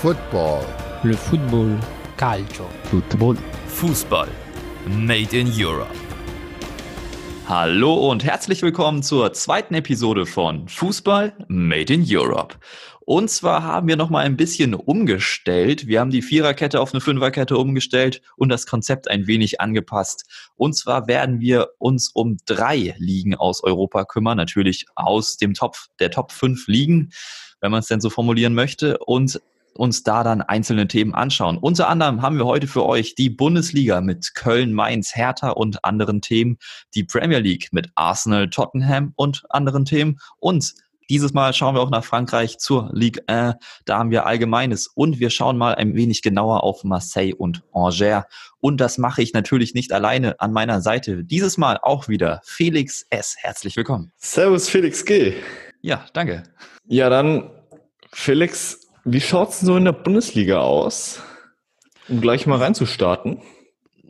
Football. Le football. Calcio. Football. Fußball. Made in Europe. Hallo und herzlich willkommen zur zweiten Episode von Fußball Made in Europe. Und zwar haben wir noch mal ein bisschen umgestellt. Wir haben die Viererkette auf eine Fünferkette umgestellt und das Konzept ein wenig angepasst. Und zwar werden wir uns um drei Ligen aus Europa kümmern, natürlich aus dem Top der Top 5 Ligen, wenn man es denn so formulieren möchte. Und uns da dann einzelne Themen anschauen. Unter anderem haben wir heute für euch die Bundesliga mit Köln, Mainz, Hertha und anderen Themen, die Premier League mit Arsenal, Tottenham und anderen Themen und dieses Mal schauen wir auch nach Frankreich zur Ligue 1. Da haben wir Allgemeines und wir schauen mal ein wenig genauer auf Marseille und Angers. Und das mache ich natürlich nicht alleine an meiner Seite. Dieses Mal auch wieder Felix S. Herzlich willkommen. Servus Felix G. Ja, danke. Ja, dann Felix, wie schaut es so in der Bundesliga aus? Um gleich mal reinzustarten.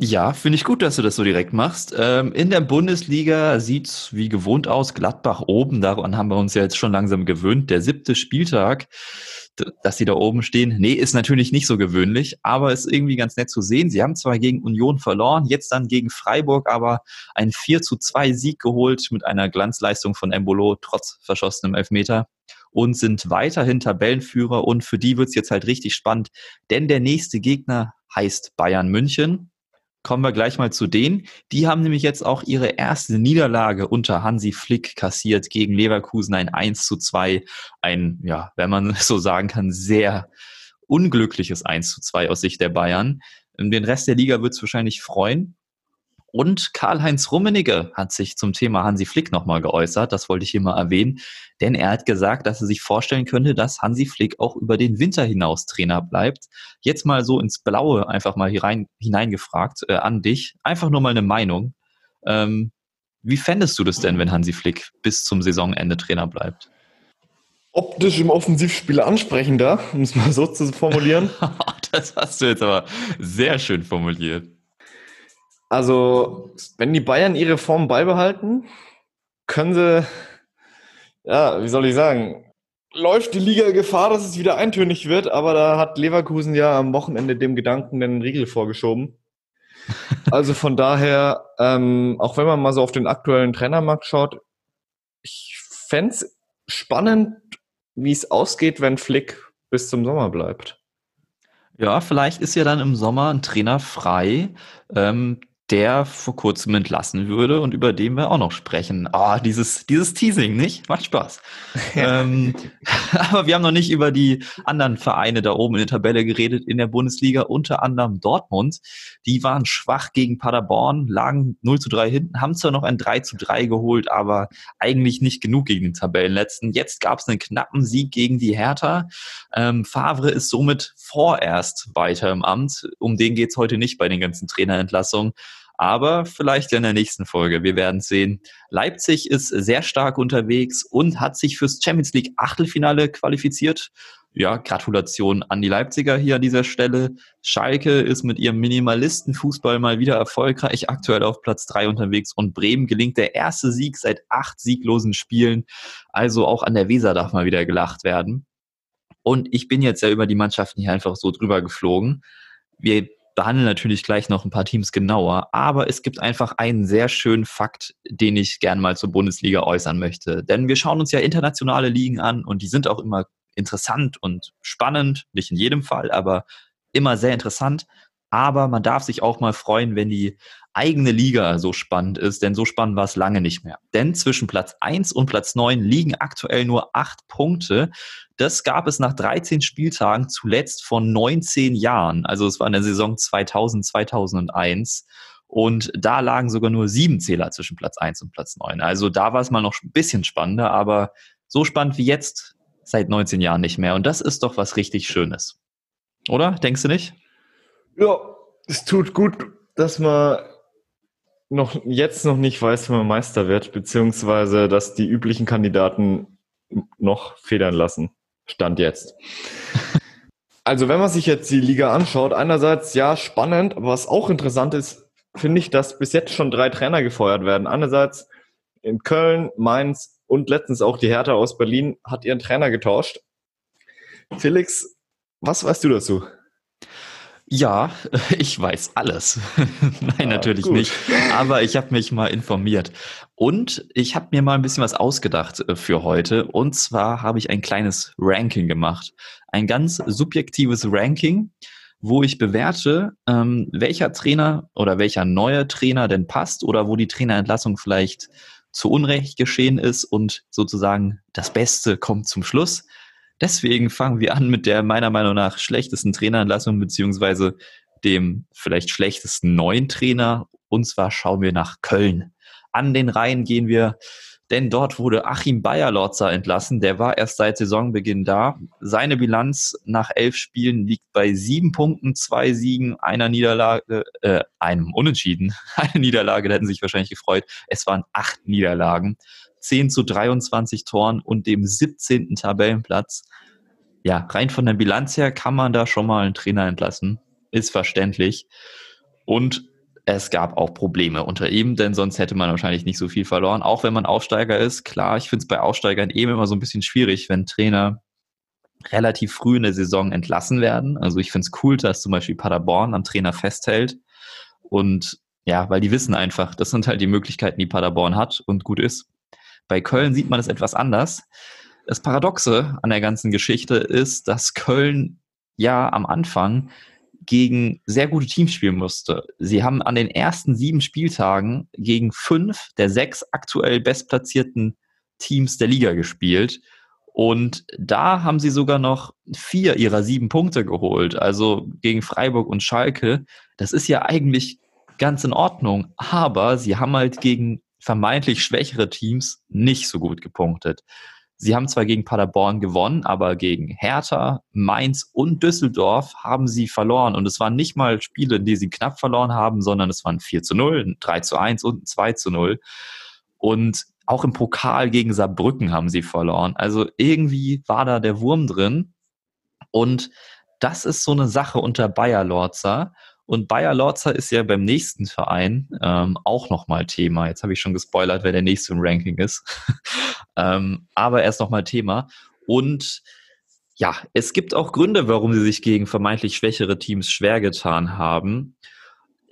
Ja, finde ich gut, dass du das so direkt machst. Ähm, in der Bundesliga sieht's wie gewohnt aus. Gladbach oben, daran haben wir uns ja jetzt schon langsam gewöhnt. Der siebte Spieltag, dass sie da oben stehen. Nee, ist natürlich nicht so gewöhnlich, aber ist irgendwie ganz nett zu sehen. Sie haben zwar gegen Union verloren, jetzt dann gegen Freiburg, aber ein 4 zu 2 Sieg geholt mit einer Glanzleistung von Embolo trotz verschossenem Elfmeter und sind weiterhin Tabellenführer und für die wird's jetzt halt richtig spannend, denn der nächste Gegner heißt Bayern München. Kommen wir gleich mal zu denen. Die haben nämlich jetzt auch ihre erste Niederlage unter Hansi Flick kassiert gegen Leverkusen, ein 1 zu 2, ein, ja, wenn man so sagen kann, sehr unglückliches 1 zu 2 aus Sicht der Bayern. Den Rest der Liga wird's wahrscheinlich freuen. Und Karl-Heinz Rummenigge hat sich zum Thema Hansi Flick nochmal geäußert. Das wollte ich hier mal erwähnen. Denn er hat gesagt, dass er sich vorstellen könnte, dass Hansi Flick auch über den Winter hinaus Trainer bleibt. Jetzt mal so ins Blaue einfach mal hier rein, hineingefragt äh, an dich. Einfach nur mal eine Meinung. Ähm, wie fändest du das denn, wenn Hansi Flick bis zum Saisonende Trainer bleibt? Optisch im Offensivspiel ansprechender, um es mal so zu formulieren. das hast du jetzt aber sehr schön formuliert. Also, wenn die Bayern ihre Form beibehalten, können sie, ja, wie soll ich sagen, läuft die Liga Gefahr, dass es wieder eintönig wird, aber da hat Leverkusen ja am Wochenende dem Gedanken den Riegel vorgeschoben. Also von daher, ähm, auch wenn man mal so auf den aktuellen Trainermarkt schaut, ich fände spannend, wie es ausgeht, wenn Flick bis zum Sommer bleibt. Ja, vielleicht ist ja dann im Sommer ein Trainer frei, ähm, der vor kurzem entlassen würde und über den wir auch noch sprechen. Ah, oh, dieses, dieses Teasing, nicht? Macht Spaß. ähm, aber wir haben noch nicht über die anderen Vereine da oben in der Tabelle geredet in der Bundesliga, unter anderem Dortmund. Die waren schwach gegen Paderborn, lagen 0 zu 3 hinten, haben zwar noch ein 3 zu 3 geholt, aber eigentlich nicht genug gegen den Tabellenletzten. Jetzt gab es einen knappen Sieg gegen die Hertha. Ähm, Favre ist somit vorerst weiter im Amt. Um den geht's heute nicht bei den ganzen Trainerentlassungen aber vielleicht in der nächsten Folge. Wir werden sehen. Leipzig ist sehr stark unterwegs und hat sich fürs Champions League Achtelfinale qualifiziert. Ja, Gratulation an die Leipziger hier an dieser Stelle. Schalke ist mit ihrem Minimalistenfußball mal wieder erfolgreich, aktuell auf Platz drei unterwegs und Bremen gelingt der erste Sieg seit acht sieglosen Spielen. Also auch an der Weser darf mal wieder gelacht werden. Und ich bin jetzt ja über die Mannschaften hier einfach so drüber geflogen. Wir behandeln natürlich gleich noch ein paar Teams genauer, aber es gibt einfach einen sehr schönen Fakt, den ich gerne mal zur Bundesliga äußern möchte. Denn wir schauen uns ja internationale Ligen an und die sind auch immer interessant und spannend, nicht in jedem Fall, aber immer sehr interessant. Aber man darf sich auch mal freuen, wenn die eigene Liga so spannend ist, denn so spannend war es lange nicht mehr. Denn zwischen Platz 1 und Platz 9 liegen aktuell nur 8 Punkte. Das gab es nach 13 Spieltagen zuletzt vor 19 Jahren. Also es war in der Saison 2000, 2001. Und da lagen sogar nur sieben Zähler zwischen Platz 1 und Platz 9. Also da war es mal noch ein bisschen spannender, aber so spannend wie jetzt seit 19 Jahren nicht mehr. Und das ist doch was richtig Schönes. Oder? Denkst du nicht? Ja, es tut gut, dass man noch jetzt noch nicht weiß, wenn man Meister wird, beziehungsweise dass die üblichen Kandidaten noch federn lassen. Stand jetzt. Also wenn man sich jetzt die Liga anschaut, einerseits ja spannend, aber was auch interessant ist, finde ich, dass bis jetzt schon drei Trainer gefeuert werden. Einerseits in Köln, Mainz und letztens auch die Hertha aus Berlin hat ihren Trainer getauscht. Felix, Was weißt du dazu? Ja, ich weiß alles. Nein, ah, natürlich gut. nicht. Aber ich habe mich mal informiert. Und ich habe mir mal ein bisschen was ausgedacht äh, für heute. Und zwar habe ich ein kleines Ranking gemacht. Ein ganz subjektives Ranking, wo ich bewerte, ähm, welcher Trainer oder welcher neue Trainer denn passt oder wo die Trainerentlassung vielleicht zu Unrecht geschehen ist und sozusagen das Beste kommt zum Schluss. Deswegen fangen wir an mit der meiner Meinung nach schlechtesten Trainerentlassung beziehungsweise dem vielleicht schlechtesten neuen Trainer. Und zwar schauen wir nach Köln. An den Rhein gehen wir, denn dort wurde Achim Bayerlotzer entlassen. Der war erst seit Saisonbeginn da. Seine Bilanz nach elf Spielen liegt bei sieben Punkten, zwei Siegen, einer Niederlage, äh, einem Unentschieden. Eine Niederlage, da hätten sich wahrscheinlich gefreut. Es waren acht Niederlagen. 10 zu 23 Toren und dem 17. Tabellenplatz. Ja, rein von der Bilanz her kann man da schon mal einen Trainer entlassen. Ist verständlich. Und es gab auch Probleme unter ihm, denn sonst hätte man wahrscheinlich nicht so viel verloren. Auch wenn man Aufsteiger ist. Klar, ich finde es bei Aufsteigern eben immer so ein bisschen schwierig, wenn Trainer relativ früh in der Saison entlassen werden. Also ich finde es cool, dass zum Beispiel Paderborn am Trainer festhält. Und ja, weil die wissen einfach, das sind halt die Möglichkeiten, die Paderborn hat und gut ist. Bei Köln sieht man es etwas anders. Das Paradoxe an der ganzen Geschichte ist, dass Köln ja am Anfang gegen sehr gute Teams spielen musste. Sie haben an den ersten sieben Spieltagen gegen fünf der sechs aktuell bestplatzierten Teams der Liga gespielt. Und da haben sie sogar noch vier ihrer sieben Punkte geholt. Also gegen Freiburg und Schalke. Das ist ja eigentlich ganz in Ordnung. Aber sie haben halt gegen vermeintlich schwächere Teams nicht so gut gepunktet. Sie haben zwar gegen Paderborn gewonnen, aber gegen Hertha, Mainz und Düsseldorf haben sie verloren. Und es waren nicht mal Spiele, die sie knapp verloren haben, sondern es waren 4 zu 0, 3 zu 1 und 2 zu 0. Und auch im Pokal gegen Saarbrücken haben sie verloren. Also irgendwie war da der Wurm drin. Und das ist so eine Sache unter Bayer Lorzer. Und Bayer Lorzer ist ja beim nächsten Verein ähm, auch nochmal Thema. Jetzt habe ich schon gespoilert, wer der nächste im Ranking ist. ähm, aber erst nochmal Thema. Und ja, es gibt auch Gründe, warum sie sich gegen vermeintlich schwächere Teams schwer getan haben.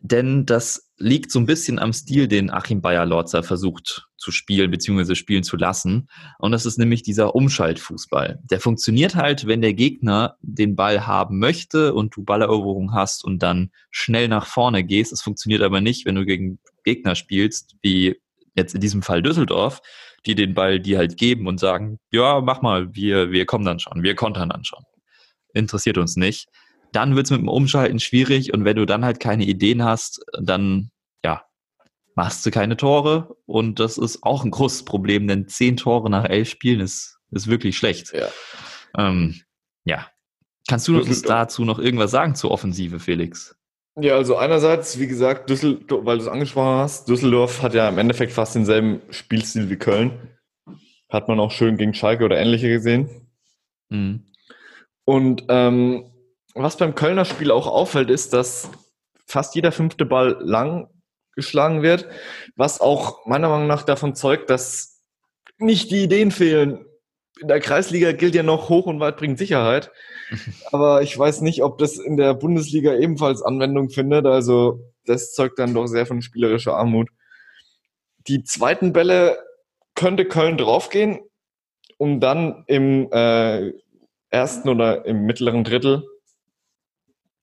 Denn das liegt so ein bisschen am Stil, den Achim Bayer-Lorzer versucht zu spielen bzw. spielen zu lassen. Und das ist nämlich dieser Umschaltfußball. Der funktioniert halt, wenn der Gegner den Ball haben möchte und du Balleroberung hast und dann schnell nach vorne gehst. Es funktioniert aber nicht, wenn du gegen Gegner spielst, wie jetzt in diesem Fall Düsseldorf, die den Ball dir halt geben und sagen, ja, mach mal, wir, wir kommen dann schon, wir kontern dann schon. Interessiert uns nicht dann wird es mit dem Umschalten schwierig und wenn du dann halt keine Ideen hast, dann ja, machst du keine Tore und das ist auch ein großes Problem, denn zehn Tore nach elf Spielen ist, ist wirklich schlecht. Ja. Ähm, ja. Kannst du uns dazu noch irgendwas sagen zur Offensive, Felix? Ja, also einerseits, wie gesagt, Düsseldorf, weil du es angesprochen hast, Düsseldorf hat ja im Endeffekt fast denselben Spielstil wie Köln. Hat man auch schön gegen Schalke oder ähnliche gesehen. Mhm. Und ähm, was beim Kölner Spiel auch auffällt, ist, dass fast jeder fünfte Ball lang geschlagen wird, was auch meiner Meinung nach davon zeugt, dass nicht die Ideen fehlen. In der Kreisliga gilt ja noch hoch und weit bringt Sicherheit. Aber ich weiß nicht, ob das in der Bundesliga ebenfalls Anwendung findet. Also das zeugt dann doch sehr von spielerischer Armut. Die zweiten Bälle könnte Köln draufgehen, um dann im äh, ersten oder im mittleren Drittel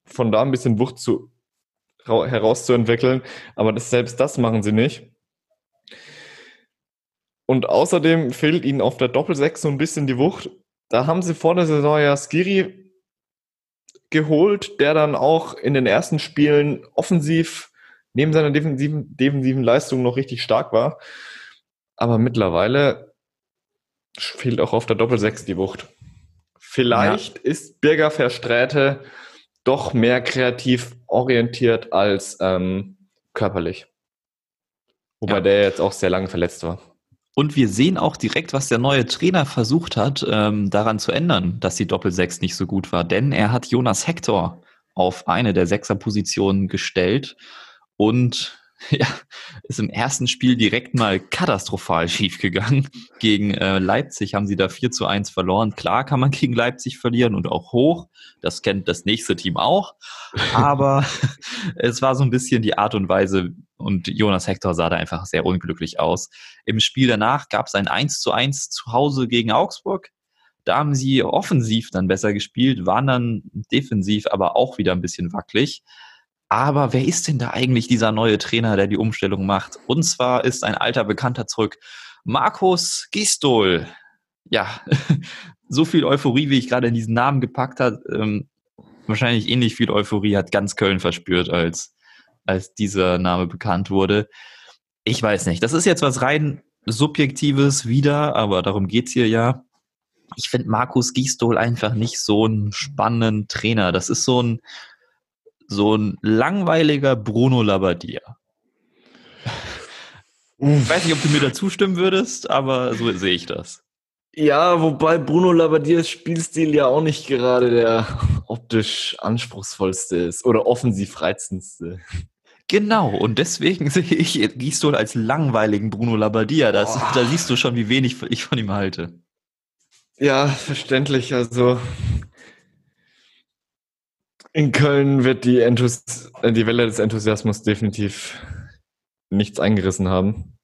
von da ein bisschen Wucht zu, herauszuentwickeln. Aber das, selbst das machen sie nicht. Und außerdem fehlt ihnen auf der Doppelsechs so ein bisschen die Wucht. Da haben sie vor der Saison ja Skiri geholt, der dann auch in den ersten Spielen offensiv neben seiner defensiven, defensiven Leistung noch richtig stark war. Aber mittlerweile fehlt auch auf der Doppelsechs die Wucht. Vielleicht ja. ist Birger Versträte doch mehr kreativ orientiert als ähm, körperlich. Wobei ja. der jetzt auch sehr lange verletzt war. Und wir sehen auch direkt, was der neue Trainer versucht hat, ähm, daran zu ändern, dass die Doppelsechs nicht so gut war. Denn er hat Jonas Hector auf eine der Sechserpositionen gestellt und ja, ist im ersten Spiel direkt mal katastrophal schiefgegangen. Gegen äh, Leipzig haben sie da 4 zu 1 verloren. Klar kann man gegen Leipzig verlieren und auch hoch. Das kennt das nächste Team auch. Aber es war so ein bisschen die Art und Weise und Jonas Hector sah da einfach sehr unglücklich aus. Im Spiel danach gab es ein 1 zu 1 zu Hause gegen Augsburg. Da haben sie offensiv dann besser gespielt, waren dann defensiv aber auch wieder ein bisschen wackelig. Aber wer ist denn da eigentlich dieser neue Trainer, der die Umstellung macht? Und zwar ist ein alter Bekannter zurück, Markus Gistol. Ja, so viel Euphorie, wie ich gerade in diesen Namen gepackt habe, ähm, wahrscheinlich ähnlich viel Euphorie hat ganz Köln verspürt, als, als dieser Name bekannt wurde. Ich weiß nicht. Das ist jetzt was rein Subjektives wieder, aber darum geht's hier ja. Ich finde Markus Gisdol einfach nicht so einen spannenden Trainer. Das ist so ein, so ein langweiliger Bruno Labbadia. Ich weiß nicht, ob du mir da zustimmen würdest, aber so sehe ich das. Ja, wobei Bruno Labbadiers Spielstil ja auch nicht gerade der optisch anspruchsvollste ist oder offensiv reizendste. Genau, und deswegen sehe ich Gisdol als langweiligen Bruno Labbadia. Das, da siehst du schon, wie wenig ich von ihm halte. Ja, verständlich. Also in Köln wird die, Enthus äh, die Welle des Enthusiasmus definitiv nichts eingerissen haben.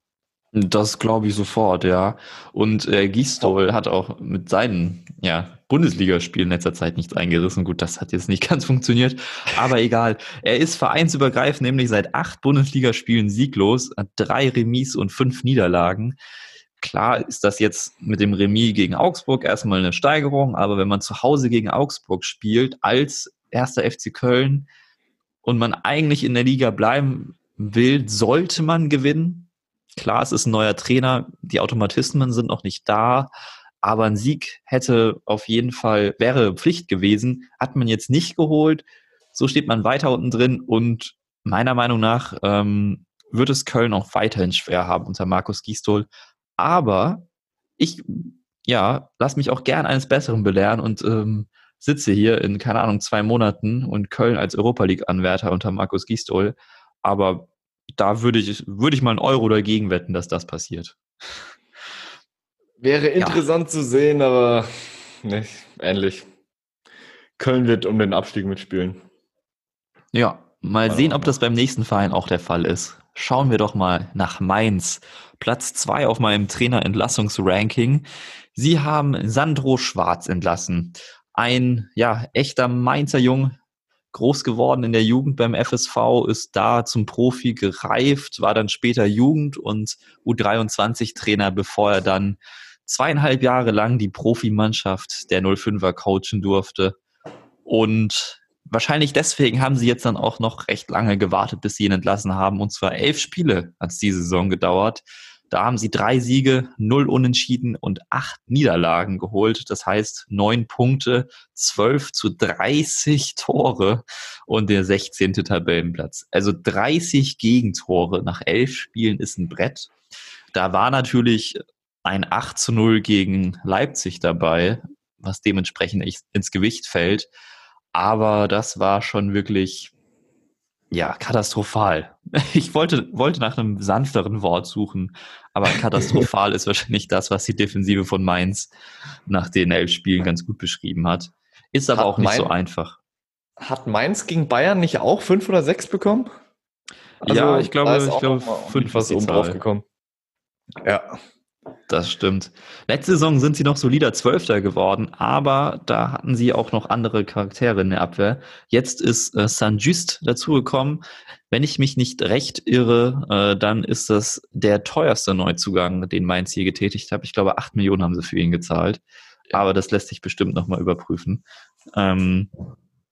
Das glaube ich sofort, ja. Und äh, Gisdol hat auch mit seinen ja, Bundesligaspielen in letzter Zeit nichts eingerissen. Gut, das hat jetzt nicht ganz funktioniert, aber egal. Er ist vereinsübergreifend, nämlich seit acht Bundesligaspielen sieglos, hat drei Remis und fünf Niederlagen. Klar ist das jetzt mit dem Remis gegen Augsburg erstmal eine Steigerung, aber wenn man zu Hause gegen Augsburg spielt als erster FC Köln und man eigentlich in der Liga bleiben will, sollte man gewinnen. Klar, es ist ein neuer Trainer, die Automatismen sind noch nicht da, aber ein Sieg hätte auf jeden Fall, wäre Pflicht gewesen, hat man jetzt nicht geholt. So steht man weiter unten drin und meiner Meinung nach ähm, wird es Köln auch weiterhin schwer haben unter Markus Gisdol. Aber ich, ja, lass mich auch gern eines Besseren belehren und ähm, sitze hier in, keine Ahnung, zwei Monaten und Köln als Europa League-Anwärter unter Markus Gisdol. Aber da würde ich, würde ich mal einen Euro dagegen wetten, dass das passiert. Wäre interessant ja. zu sehen, aber nicht ähnlich. Köln wird um den Abstieg mitspielen. Ja, mal sehen, ob das beim nächsten Verein auch der Fall ist. Schauen wir doch mal nach Mainz. Platz zwei auf meinem Trainerentlassungsranking. Sie haben Sandro Schwarz entlassen ein ja, echter Mainzer Jung, groß geworden in der Jugend beim FSV, ist da zum Profi gereift, war dann später Jugend- und U23-Trainer, bevor er dann zweieinhalb Jahre lang die Profimannschaft der 05er coachen durfte. Und wahrscheinlich deswegen haben sie jetzt dann auch noch recht lange gewartet, bis sie ihn entlassen haben. Und zwar elf Spiele hat es die Saison gedauert. Da haben sie drei Siege, null Unentschieden und acht Niederlagen geholt. Das heißt neun Punkte, zwölf zu 30 Tore und der 16. Tabellenplatz. Also 30 Gegentore nach elf Spielen ist ein Brett. Da war natürlich ein 8 zu 0 gegen Leipzig dabei, was dementsprechend ins Gewicht fällt. Aber das war schon wirklich ja, katastrophal. Ich wollte, wollte nach einem sanfteren Wort suchen, aber katastrophal ist wahrscheinlich das, was die Defensive von Mainz nach den elf Spielen ganz gut beschrieben hat. Ist aber hat auch nicht Main, so einfach. Hat Mainz gegen Bayern nicht auch fünf oder sechs bekommen? Also, ja, ich glaube, ich glaube fünf was oben drauf gekommen. Ja. Das stimmt. Letzte Saison sind sie noch solider Zwölfter geworden, aber da hatten sie auch noch andere Charaktere in der Abwehr. Jetzt ist äh, San Just dazugekommen. Wenn ich mich nicht recht irre, äh, dann ist das der teuerste Neuzugang, den Mainz hier getätigt hat. Ich glaube, acht Millionen haben sie für ihn gezahlt. Aber das lässt sich bestimmt nochmal überprüfen. Ähm,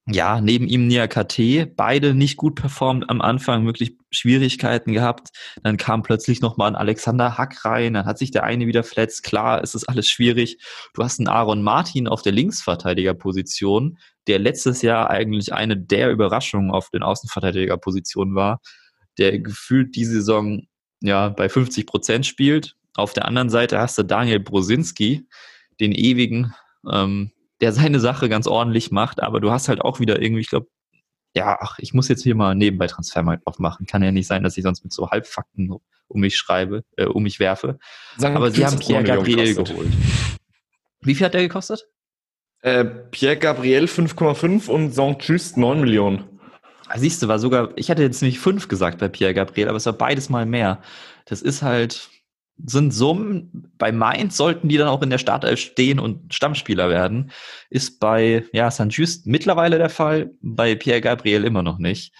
ja, neben ihm Nia KT, beide nicht gut performt am Anfang, wirklich Schwierigkeiten gehabt. Dann kam plötzlich nochmal ein Alexander Hack rein, dann hat sich der eine wieder verletzt. Klar, es ist alles schwierig. Du hast einen Aaron Martin auf der Linksverteidigerposition, der letztes Jahr eigentlich eine der Überraschungen auf den Außenverteidigerpositionen war, der gefühlt die Saison ja bei 50 Prozent spielt. Auf der anderen Seite hast du Daniel Brosinski, den ewigen, ähm, der seine Sache ganz ordentlich macht, aber du hast halt auch wieder irgendwie, ich glaube, ja, ach, ich muss jetzt hier mal nebenbei Transfermarkt aufmachen. Kann ja nicht sein, dass ich sonst mit so Halbfakten um mich schreibe, äh, um mich werfe. Sagen, Aber sie haben Pierre Gabriel geholt. Wie viel hat der gekostet? Äh, Pierre Gabriel 5,5 und Saint-Just 9 Millionen. Ah, Siehst du, war sogar, ich hatte jetzt nämlich fünf gesagt bei Pierre Gabriel, aber es war beides mal mehr. Das ist halt, sind Summen, bei Mainz sollten die dann auch in der Startelf stehen und Stammspieler werden. Ist bei, ja, St. Just mittlerweile der Fall, bei Pierre Gabriel immer noch nicht.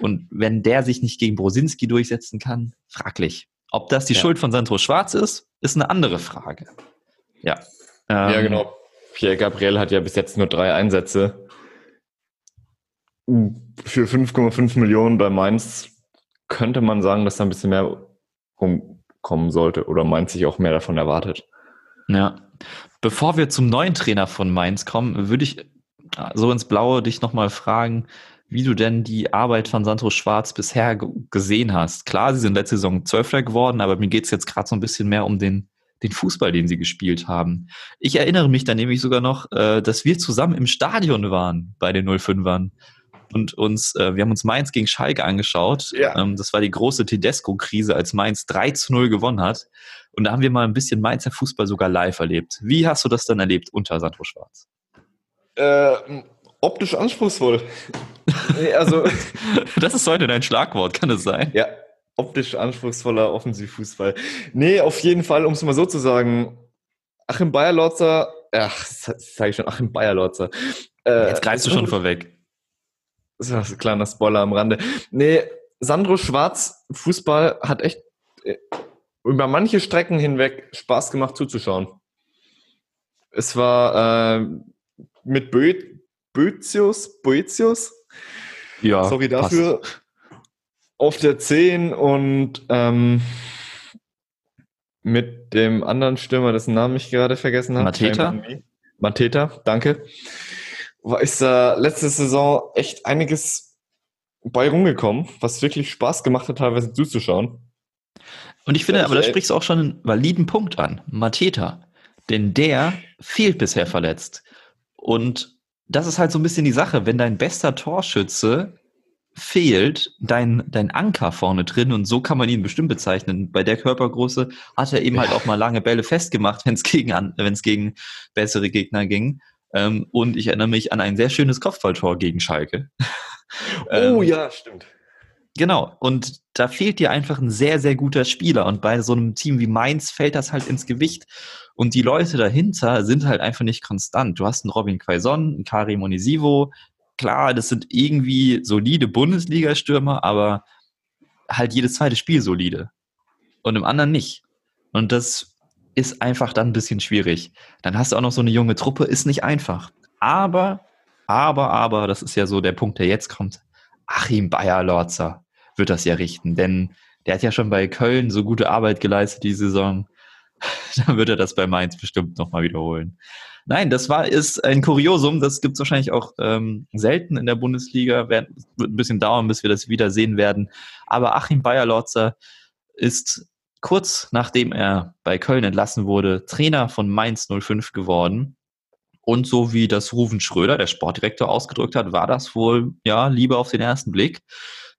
Und wenn der sich nicht gegen Brosinski durchsetzen kann, fraglich. Ob das die Ja. Schuld von Sandro Schwarz ist, ist eine andere Frage. Ja. Ja, Ähm, genau. Pierre Gabriel hat ja bis jetzt nur drei Einsätze. Für 5,5 Millionen bei Mainz könnte man sagen, dass da ein bisschen mehr rumkommen sollte oder Mainz sich auch mehr davon erwartet. Ja. Bevor wir zum neuen Trainer von Mainz kommen, würde ich so ins Blaue dich nochmal fragen, wie du denn die Arbeit von Sandro Schwarz bisher ge- gesehen hast. Klar, sie sind letzte Saison Zwölfter geworden, aber mir geht es jetzt gerade so ein bisschen mehr um den, den Fußball, den sie gespielt haben. Ich erinnere mich dann nämlich sogar noch, äh, dass wir zusammen im Stadion waren bei den 05ern und uns, äh, wir haben uns Mainz gegen Schalke angeschaut. Ja. Ähm, das war die große Tedesco-Krise, als Mainz 3 zu 0 gewonnen hat. Und da haben wir mal ein bisschen Mainzer Fußball sogar live erlebt. Wie hast du das dann erlebt unter Sandro Schwarz? Äh, optisch anspruchsvoll. Nee, also, Das ist heute dein Schlagwort, kann es sein? ja, optisch anspruchsvoller Offensivfußball. Nee, auf jeden Fall, um es mal so zu sagen, Achim Bayerlotzer, ach, das sage ich schon, Achim Bayerlotzer. Äh, Jetzt greifst du schon vorweg. Das ist ein kleiner Spoiler am Rande. Nee, Sandro Schwarz, Fußball hat echt äh, über manche Strecken hinweg Spaß gemacht zuzuschauen. Es war äh, mit Bö Boetius, Boetius, Ja, sorry passt. dafür, auf der 10 und ähm, mit dem anderen Stürmer, dessen Namen ich gerade vergessen habe. Mateta? Mateta, danke. War ist da letzte Saison echt einiges bei rumgekommen, was wirklich Spaß gemacht hat, teilweise zuzuschauen. Und ich finde, Ich, aber da äh, sprichst du auch schon einen validen Punkt an. Mateta. Denn der fehlt bisher verletzt. Und das ist halt so ein bisschen die Sache. Wenn dein bester Torschütze fehlt, dein, dein Anker vorne drin, und so kann man ihn bestimmt bezeichnen. Bei der Körpergröße hat er eben halt auch mal lange Bälle festgemacht, wenn es gegen, an- wenn es gegen bessere Gegner ging. Ähm, und ich erinnere mich an ein sehr schönes Kopfballtor gegen Schalke. Ähm, Oh ja, stimmt. Genau, und da fehlt dir einfach ein sehr, sehr guter Spieler. Und bei so einem Team wie Mainz fällt das halt ins Gewicht. Und die Leute dahinter sind halt einfach nicht konstant. Du hast einen Robin Quaison, einen Karim Onisivo. Klar, das sind irgendwie solide Bundesliga-Stürmer, aber halt jedes zweite Spiel solide. Und im anderen nicht. Und das ist einfach dann ein bisschen schwierig. Dann hast du auch noch so eine junge Truppe, ist nicht einfach. Aber, aber, aber, das ist ja so der Punkt, der jetzt kommt. Achim Bayer-Lorzer wird das ja richten, denn der hat ja schon bei Köln so gute Arbeit geleistet die Saison. Dann wird er das bei Mainz bestimmt nochmal wiederholen. Nein, das war ist ein Kuriosum. Das gibt es wahrscheinlich auch ähm, selten in der Bundesliga. Wird ein bisschen dauern, bis wir das wieder sehen werden. Aber Achim Bayer-Lorzer ist kurz nachdem er bei Köln entlassen wurde, Trainer von Mainz 05 geworden. Und so wie das Ruven Schröder, der Sportdirektor, ausgedrückt hat, war das wohl, ja, Liebe auf den ersten Blick.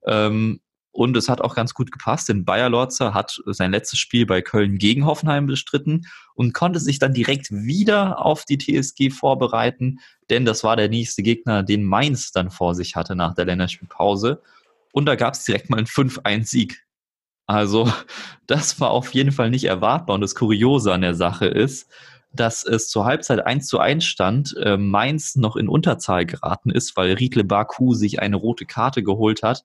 Ähm, und es hat auch ganz gut gepasst, denn Bayer Lorzer hat sein letztes Spiel bei Köln gegen Hoffenheim bestritten und konnte sich dann direkt wieder auf die TSG vorbereiten, denn das war der nächste Gegner, den Mainz dann vor sich hatte nach der Länderspielpause. Und da gab es direkt mal einen 5-1-Sieg. Also, das war auf jeden Fall nicht erwartbar. Und das Kuriose an der Sache ist, dass es zur Halbzeit 1 zu 1 stand, äh, Mainz noch in Unterzahl geraten ist, weil Riedle Baku sich eine rote Karte geholt hat.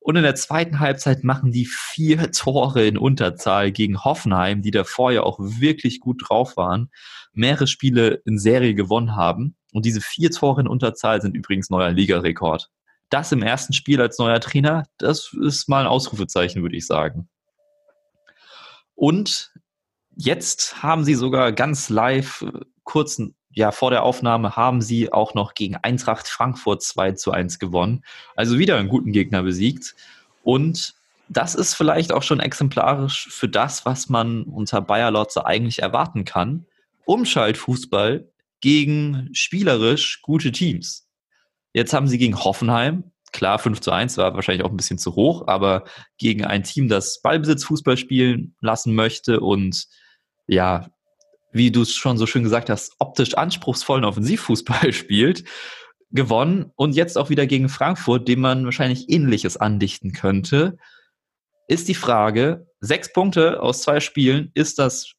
Und in der zweiten Halbzeit machen die vier Tore in Unterzahl gegen Hoffenheim, die davor ja auch wirklich gut drauf waren, mehrere Spiele in Serie gewonnen haben. Und diese vier Tore in Unterzahl sind übrigens neuer Ligarekord. Das im ersten Spiel als neuer Trainer, das ist mal ein Ausrufezeichen, würde ich sagen. Und jetzt haben sie sogar ganz live, äh, kurz ja, vor der Aufnahme, haben sie auch noch gegen Eintracht Frankfurt 2 zu 1 gewonnen. Also wieder einen guten Gegner besiegt. Und das ist vielleicht auch schon exemplarisch für das, was man unter Bayer Lotze eigentlich erwarten kann. Umschaltfußball gegen spielerisch gute Teams. Jetzt haben sie gegen Hoffenheim. Klar, 5 zu 1 war wahrscheinlich auch ein bisschen zu hoch, aber gegen ein Team, das Ballbesitzfußball spielen lassen möchte und ja, wie du es schon so schön gesagt hast, optisch anspruchsvollen Offensivfußball spielt, gewonnen und jetzt auch wieder gegen Frankfurt, dem man wahrscheinlich ähnliches andichten könnte, ist die Frage, sechs Punkte aus zwei Spielen, ist das,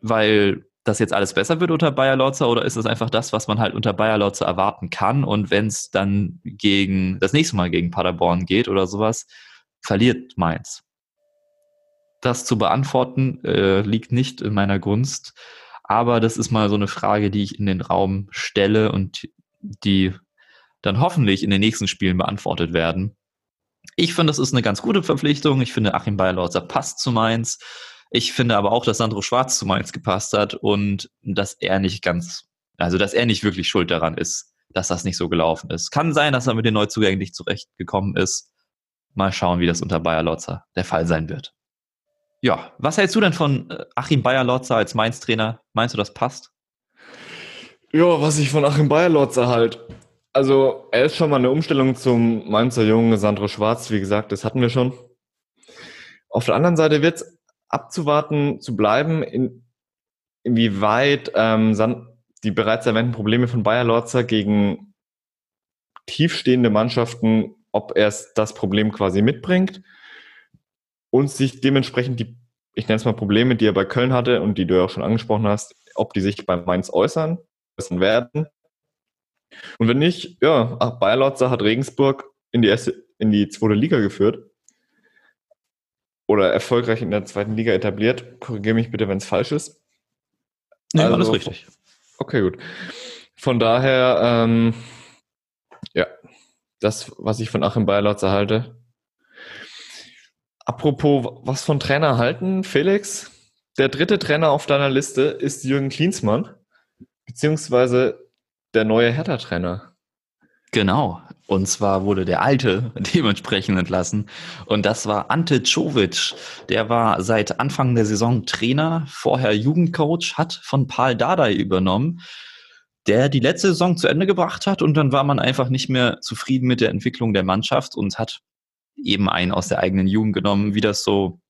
weil das jetzt alles besser wird unter Bayer Lotzer oder ist das einfach das, was man halt unter Bayer Lotzer erwarten kann und wenn es dann gegen das nächste Mal gegen Paderborn geht oder sowas, verliert Mainz? Das zu beantworten äh, liegt nicht in meiner Gunst, aber das ist mal so eine Frage, die ich in den Raum stelle und die dann hoffentlich in den nächsten Spielen beantwortet werden. Ich finde, das ist eine ganz gute Verpflichtung. Ich finde, Achim Bayerlautzer passt zu Mainz. Ich finde aber auch, dass Sandro Schwarz zu Mainz gepasst hat und dass er nicht ganz, also dass er nicht wirklich schuld daran ist, dass das nicht so gelaufen ist. Kann sein, dass er mit den Neuzugängen nicht zurechtgekommen ist. Mal schauen, wie das unter Bayer Lotzer der Fall sein wird. Ja, was hältst du denn von äh, Achim Bayer Lotzer als Mainz-Trainer? Meinst du, das passt? Ja, was ich von Achim Bayerlotzer halt. Also, er ist schon mal eine Umstellung zum Mainzer Jungen Sandro Schwarz, wie gesagt, das hatten wir schon. Auf der anderen Seite wird es abzuwarten zu bleiben, in, inwieweit ähm, die bereits erwähnten Probleme von Bayer Lorzer gegen tiefstehende Mannschaften, ob er das Problem quasi mitbringt und sich dementsprechend die, ich nenne es mal Probleme, die er bei Köln hatte und die du ja auch schon angesprochen hast, ob die sich bei Mainz äußern werden. Und wenn nicht, ja, Bayer Lotzer hat Regensburg in die erste, in die zweite Liga geführt. Oder erfolgreich in der zweiten Liga etabliert. Korrigiere mich bitte, wenn es falsch ist. Nee, also, alles richtig. Okay, gut. Von daher, ähm, ja, das, was ich von Achim Bayerlotz erhalte. Apropos, was von Trainer halten, Felix? Der dritte Trainer auf deiner Liste ist Jürgen Klinsmann beziehungsweise der neue Hertha-Trainer. Genau. Und zwar wurde der alte dementsprechend entlassen. Und das war Ante Czovic. Der war seit Anfang der Saison Trainer, vorher Jugendcoach, hat von Paul Dardai übernommen, der die letzte Saison zu Ende gebracht hat. Und dann war man einfach nicht mehr zufrieden mit der Entwicklung der Mannschaft und hat eben einen aus der eigenen Jugend genommen, wie das so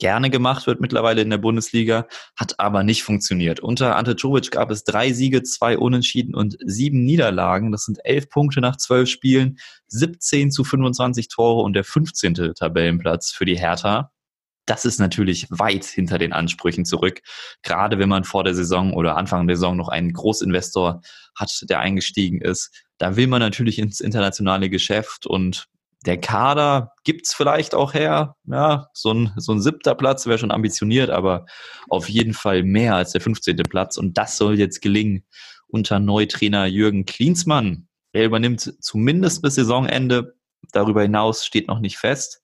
gerne gemacht wird mittlerweile in der Bundesliga, hat aber nicht funktioniert. Unter Ante Czovic gab es drei Siege, zwei Unentschieden und sieben Niederlagen. Das sind elf Punkte nach zwölf Spielen, 17 zu 25 Tore und der 15. Tabellenplatz für die Hertha. Das ist natürlich weit hinter den Ansprüchen zurück. Gerade wenn man vor der Saison oder Anfang der Saison noch einen Großinvestor hat, der eingestiegen ist. Da will man natürlich ins internationale Geschäft und der Kader gibt's vielleicht auch her. Ja, so ein, so ein siebter Platz wäre schon ambitioniert, aber auf jeden Fall mehr als der 15. Platz. Und das soll jetzt gelingen unter Neutrainer Jürgen Klinsmann. Er übernimmt zumindest bis Saisonende. Darüber hinaus steht noch nicht fest.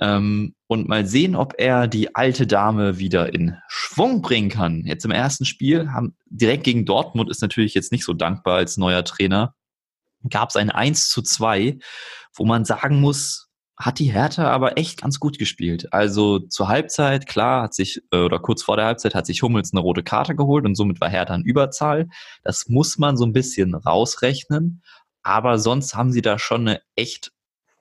Ähm, und mal sehen, ob er die alte Dame wieder in Schwung bringen kann. Jetzt im ersten Spiel haben direkt gegen Dortmund ist natürlich jetzt nicht so dankbar als neuer Trainer. Gab es ein 1 zu 2 wo man sagen muss, hat die Hertha aber echt ganz gut gespielt. Also zur Halbzeit, klar, hat sich, äh, oder kurz vor der Halbzeit hat sich Hummels eine rote Karte geholt und somit war Hertha in Überzahl. Das muss man so ein bisschen rausrechnen. Aber sonst haben sie da schon eine echt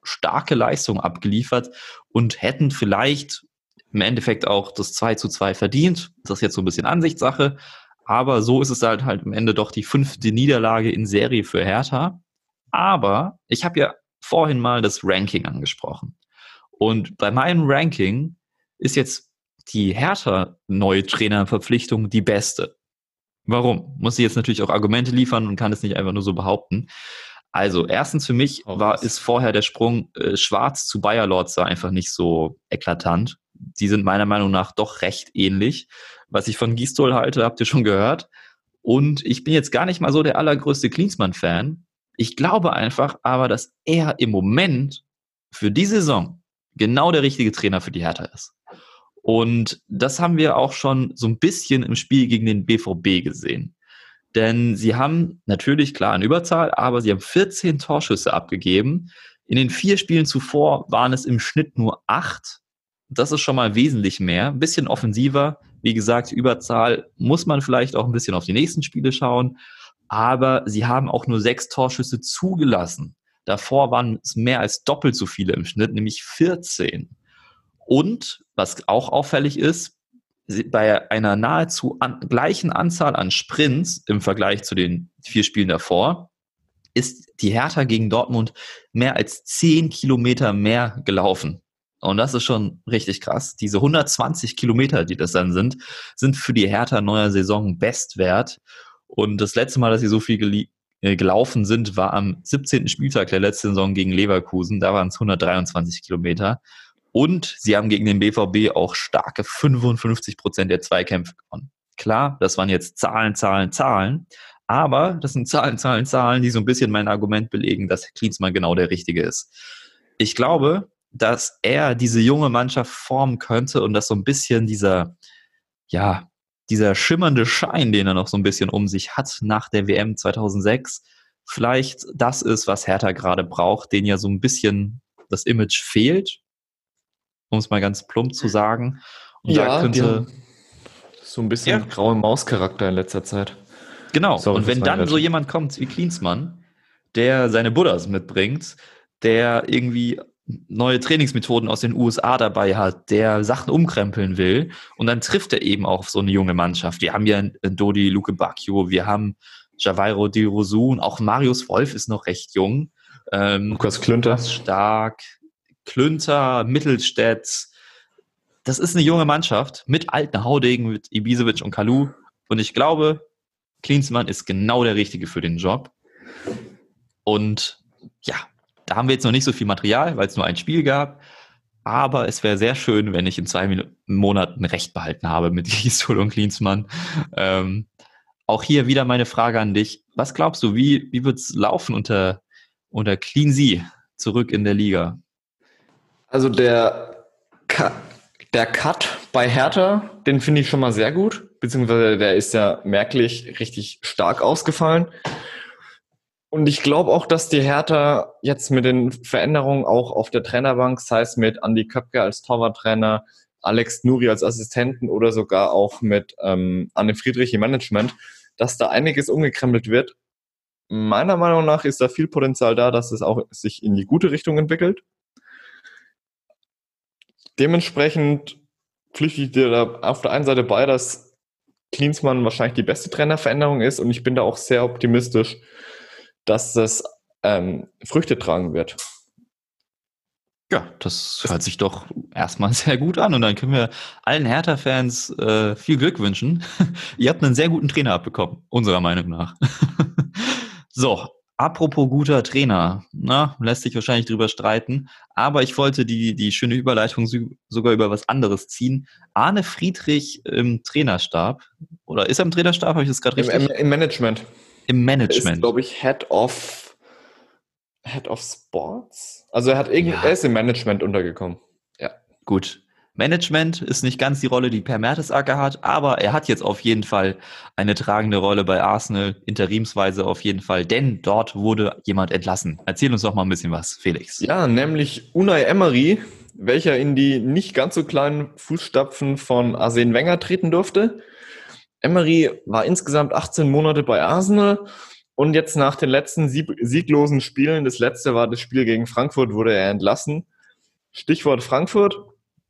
starke Leistung abgeliefert und hätten vielleicht im Endeffekt auch das 2 zu 2 verdient. Das ist jetzt so ein bisschen Ansichtssache. Aber so ist es halt halt am Ende doch die fünfte Niederlage in Serie für Hertha. Aber ich habe ja vorhin mal das Ranking angesprochen. Und bei meinem Ranking ist jetzt die Hertha neue Trainerverpflichtung die beste. Warum? Muss ich jetzt natürlich auch Argumente liefern und kann es nicht einfach nur so behaupten. Also, erstens für mich war, ist vorher der Sprung äh, Schwarz zu Bayer Lorzer einfach nicht so eklatant. Die sind meiner Meinung nach doch recht ähnlich. Was ich von Gistol halte, habt ihr schon gehört. Und ich bin jetzt gar nicht mal so der allergrößte Klinsmann-Fan. Ich glaube einfach aber, dass er im Moment für die Saison genau der richtige Trainer für die Hertha ist. Und das haben wir auch schon so ein bisschen im Spiel gegen den BVB gesehen. Denn sie haben natürlich klar eine Überzahl, aber sie haben 14 Torschüsse abgegeben. In den vier Spielen zuvor waren es im Schnitt nur acht. Das ist schon mal wesentlich mehr. Ein bisschen offensiver. Wie gesagt, Überzahl muss man vielleicht auch ein bisschen auf die nächsten Spiele schauen aber sie haben auch nur sechs Torschüsse zugelassen. Davor waren es mehr als doppelt so viele im Schnitt, nämlich 14. Und was auch auffällig ist, bei einer nahezu an, gleichen Anzahl an Sprints im Vergleich zu den vier Spielen davor ist die Hertha gegen Dortmund mehr als 10 Kilometer mehr gelaufen. Und das ist schon richtig krass. Diese 120 Kilometer, die das dann sind, sind für die Hertha neuer Saison Bestwert. Und das letzte Mal, dass sie so viel äh, gelaufen sind, war am 17. Spieltag der letzten Saison gegen Leverkusen. Da waren es 123 Kilometer. Und sie haben gegen den BVB auch starke 55 Prozent der Zweikämpfe gewonnen. Klar, das waren jetzt Zahlen, Zahlen, Zahlen. Aber das sind Zahlen, Zahlen, Zahlen, die so ein bisschen mein Argument belegen, dass Klinsmann genau der Richtige ist. Ich glaube, dass er diese junge Mannschaft formen könnte und dass so ein bisschen dieser, ja, dieser schimmernde Schein, den er noch so ein bisschen um sich hat nach der WM 2006, vielleicht das ist, was Hertha gerade braucht, den ja so ein bisschen das Image fehlt um es mal ganz plump zu sagen. Und ja, da könnte so ein bisschen ja. graue Mauscharakter in letzter Zeit. Genau. Sorry, und wenn dann so jemand kommt wie Klinsmann, der seine Buddhas mitbringt, der irgendwie neue Trainingsmethoden aus den USA dabei hat, der Sachen umkrempeln will und dann trifft er eben auch auf so eine junge Mannschaft. Wir haben ja Dodi Luke Bacchio, wir haben Javairo Di Rosun, auch Marius Wolf ist noch recht jung. Ähm, Lukas Klünter. Stark, Klünter, Mittelstädt. Das ist eine junge Mannschaft mit alten Haudegen, mit Ibisevic und Kalu. Und ich glaube, Klinsmann ist genau der Richtige für den Job. Und ja, da haben wir jetzt noch nicht so viel Material, weil es nur ein Spiel gab. Aber es wäre sehr schön, wenn ich in zwei Monaten Recht behalten habe mit Gisdol und Klinsmann. Ähm, auch hier wieder meine Frage an dich. Was glaubst du, wie, wie wird es laufen unter, unter Cleansea zurück in der Liga? Also der, der Cut bei Hertha, den finde ich schon mal sehr gut, beziehungsweise der ist ja merklich richtig stark ausgefallen. Und ich glaube auch, dass die Hertha jetzt mit den Veränderungen auch auf der Trainerbank, sei es mit Andy Köpke als Torwarttrainer, Alex Nuri als Assistenten oder sogar auch mit ähm, Anne Friedrich im Management, dass da einiges umgekrempelt wird. Meiner Meinung nach ist da viel Potenzial da, dass es auch sich in die gute Richtung entwickelt. Dementsprechend pflichte ich dir da auf der einen Seite bei, dass Klinsmann wahrscheinlich die beste Trainerveränderung ist und ich bin da auch sehr optimistisch, dass das ähm, Früchte tragen wird. Ja, das hört sich doch erstmal sehr gut an und dann können wir allen Hertha-Fans äh, viel Glück wünschen. Ihr habt einen sehr guten Trainer abbekommen, unserer Meinung nach. so, Apropos guter Trainer, na, lässt sich wahrscheinlich drüber streiten, aber ich wollte die, die schöne Überleitung sogar über was anderes ziehen. Arne Friedrich im Trainerstab, oder ist er im Trainerstab, habe ich das gerade richtig? Im, Im, Management. Im Management. Ist, glaube ich, Head of, Head of Sports. Also er hat irgendwie, ja. er ist im Management untergekommen. Ja. Gut. Management ist nicht ganz die Rolle, die Per Mertesacker hat, aber er hat jetzt auf jeden Fall eine tragende Rolle bei Arsenal, interimsweise auf jeden Fall, denn dort wurde jemand entlassen. Erzähl uns doch mal ein bisschen was, Felix. Ja, nämlich Unai Emery, welcher in die nicht ganz so kleinen Fußstapfen von Arsene Wenger treten durfte. Emery war insgesamt 18 Monate bei Arsenal und jetzt nach den letzten sieglosen Spielen, das letzte war das Spiel gegen Frankfurt, wurde er entlassen. Stichwort Frankfurt.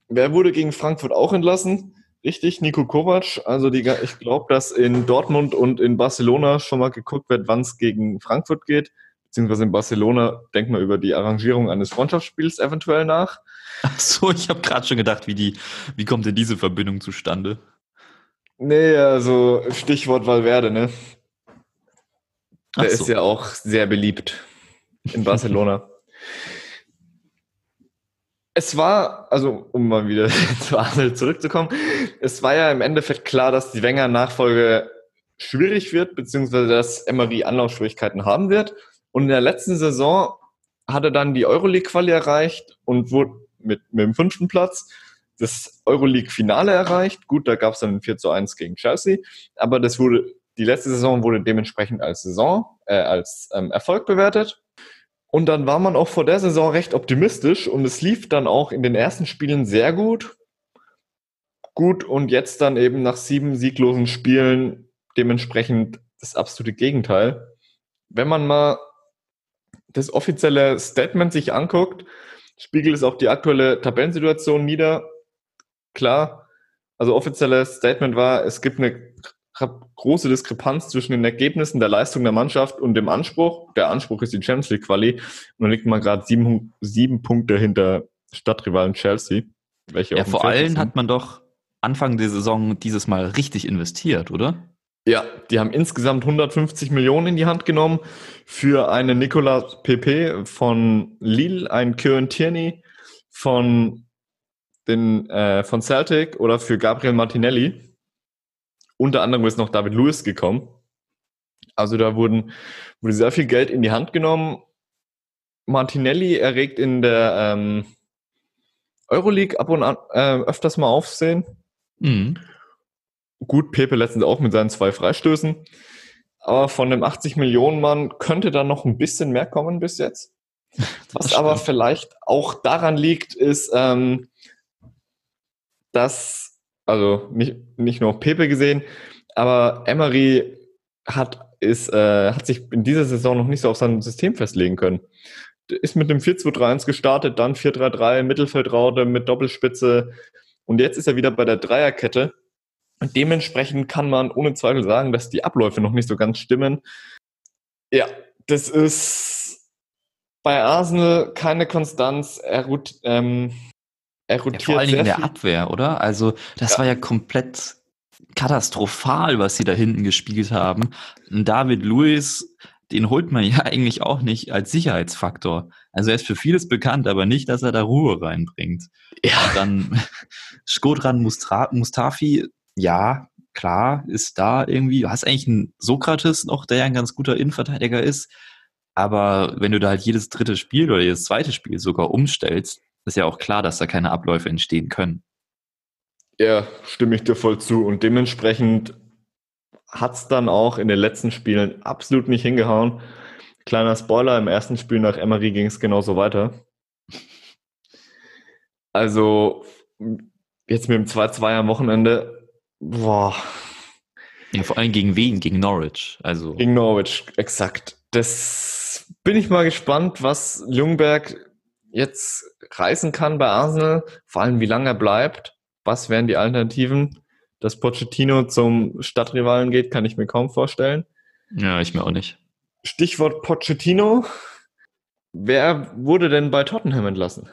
Wer wurde gegen Frankfurt auch entlassen? Richtig, Nico Kovac. Also die, ich glaube, dass in Dortmund und in Barcelona schon mal geguckt wird, wann es gegen Frankfurt geht. Beziehungsweise in Barcelona denkt man über die Arrangierung eines Freundschaftsspiels eventuell nach. Ach so, ich habe gerade schon gedacht, wie, die, wie kommt denn diese Verbindung zustande? Nee, also Stichwort Valverde, ne? Der so. ist ja auch sehr beliebt in Barcelona. Es war, also um mal wieder zu Arnold zurückzukommen, es war ja im Endeffekt klar, dass die Wenger-Nachfolge schwierig wird, beziehungsweise dass Emery Anlaufschwierigkeiten haben wird. Und in der letzten Saison hat er dann die Euroleague-Quali erreicht und wurde mit, mit dem fünften Platz das Euroleague-Finale erreicht. Gut, da gab es dann ein 4 zu 1 gegen Chelsea, aber das wurde, die letzte Saison wurde dementsprechend als Saison, äh, als ähm, Erfolg bewertet. Und dann war man auch vor der Saison recht optimistisch und es lief dann auch in den ersten Spielen sehr gut. Gut, und jetzt dann eben nach sieben sieglosen Spielen dementsprechend das absolute Gegenteil. Wenn man mal das offizielle Statement sich anguckt, spiegelt es auch die aktuelle Tabellensituation nieder. Klar, also offizielles Statement war, es gibt eine große Diskrepanz zwischen den Ergebnissen der Leistung der Mannschaft und dem Anspruch. Der Anspruch ist die Champions League Quali und dann liegt man gerade sieben, sieben Punkte hinter Stadtrivalen Chelsea. Welche ja, vor allem hat man doch Anfang der Saison dieses Mal richtig investiert, oder? Ja, die haben insgesamt 150 Millionen in die Hand genommen für einen Nicolas Pepe von Lille, einen Kieran Tierney von, den, äh, von Celtic oder für Gabriel Martinelli. Unter anderem ist noch David Lewis gekommen. Also da wurden, wurde sehr viel Geld in die Hand genommen. Martinelli erregt in der ähm, Euroleague ab und an äh, öfters mal Aufsehen. Mhm. Gut, Pepe letztens auch mit seinen zwei Freistößen. Aber von dem 80 Millionen Mann könnte da noch ein bisschen mehr kommen bis jetzt. Was aber vielleicht auch daran liegt, ist, ähm, dass, also nicht, nicht nur Pepe gesehen, aber Emery hat, ist, äh, hat sich in dieser Saison noch nicht so auf sein System festlegen können. Ist mit dem 4-2-3-1 gestartet, dann 4-3-3, Mittelfeldraute mit Doppelspitze und jetzt ist er wieder bei der Dreierkette Dementsprechend kann man ohne Zweifel sagen, dass die Abläufe noch nicht so ganz stimmen. Ja, das ist bei Arsenal keine Konstanz. Er, ähm, er rotiert ja, vor allen Dingen in der Abwehr, oder? Also das ja. war ja komplett katastrophal, was sie da hinten gespielt haben. David Lewis, den holt man ja eigentlich auch nicht als Sicherheitsfaktor. Also er ist für vieles bekannt, aber nicht, dass er da Ruhe reinbringt. Ja. Und dann Skodran Mustafi, ja, klar, ist da irgendwie, du hast eigentlich einen Sokrates noch, der ja ein ganz guter Innenverteidiger ist. Aber wenn du da halt jedes dritte Spiel oder jedes zweite Spiel sogar umstellst, ist ja auch klar, dass da keine Abläufe entstehen können. Ja, stimme ich dir voll zu. Und dementsprechend hat es dann auch in den letzten Spielen absolut nicht hingehauen. Kleiner Spoiler, im ersten Spiel nach Emery ging es genauso weiter. Also jetzt mit dem 2-2 am Wochenende Boah. Ja, vor allem gegen wen? Gegen Norwich. Also. Gegen Norwich, exakt. Das bin ich mal gespannt, was Ljungberg jetzt reißen kann bei Arsenal. Vor allem, wie lange er bleibt. Was wären die Alternativen? Dass Pochettino zum Stadtrivalen geht, kann ich mir kaum vorstellen. Ja, ich mir auch nicht. Stichwort Pochettino. Wer wurde denn bei Tottenham entlassen?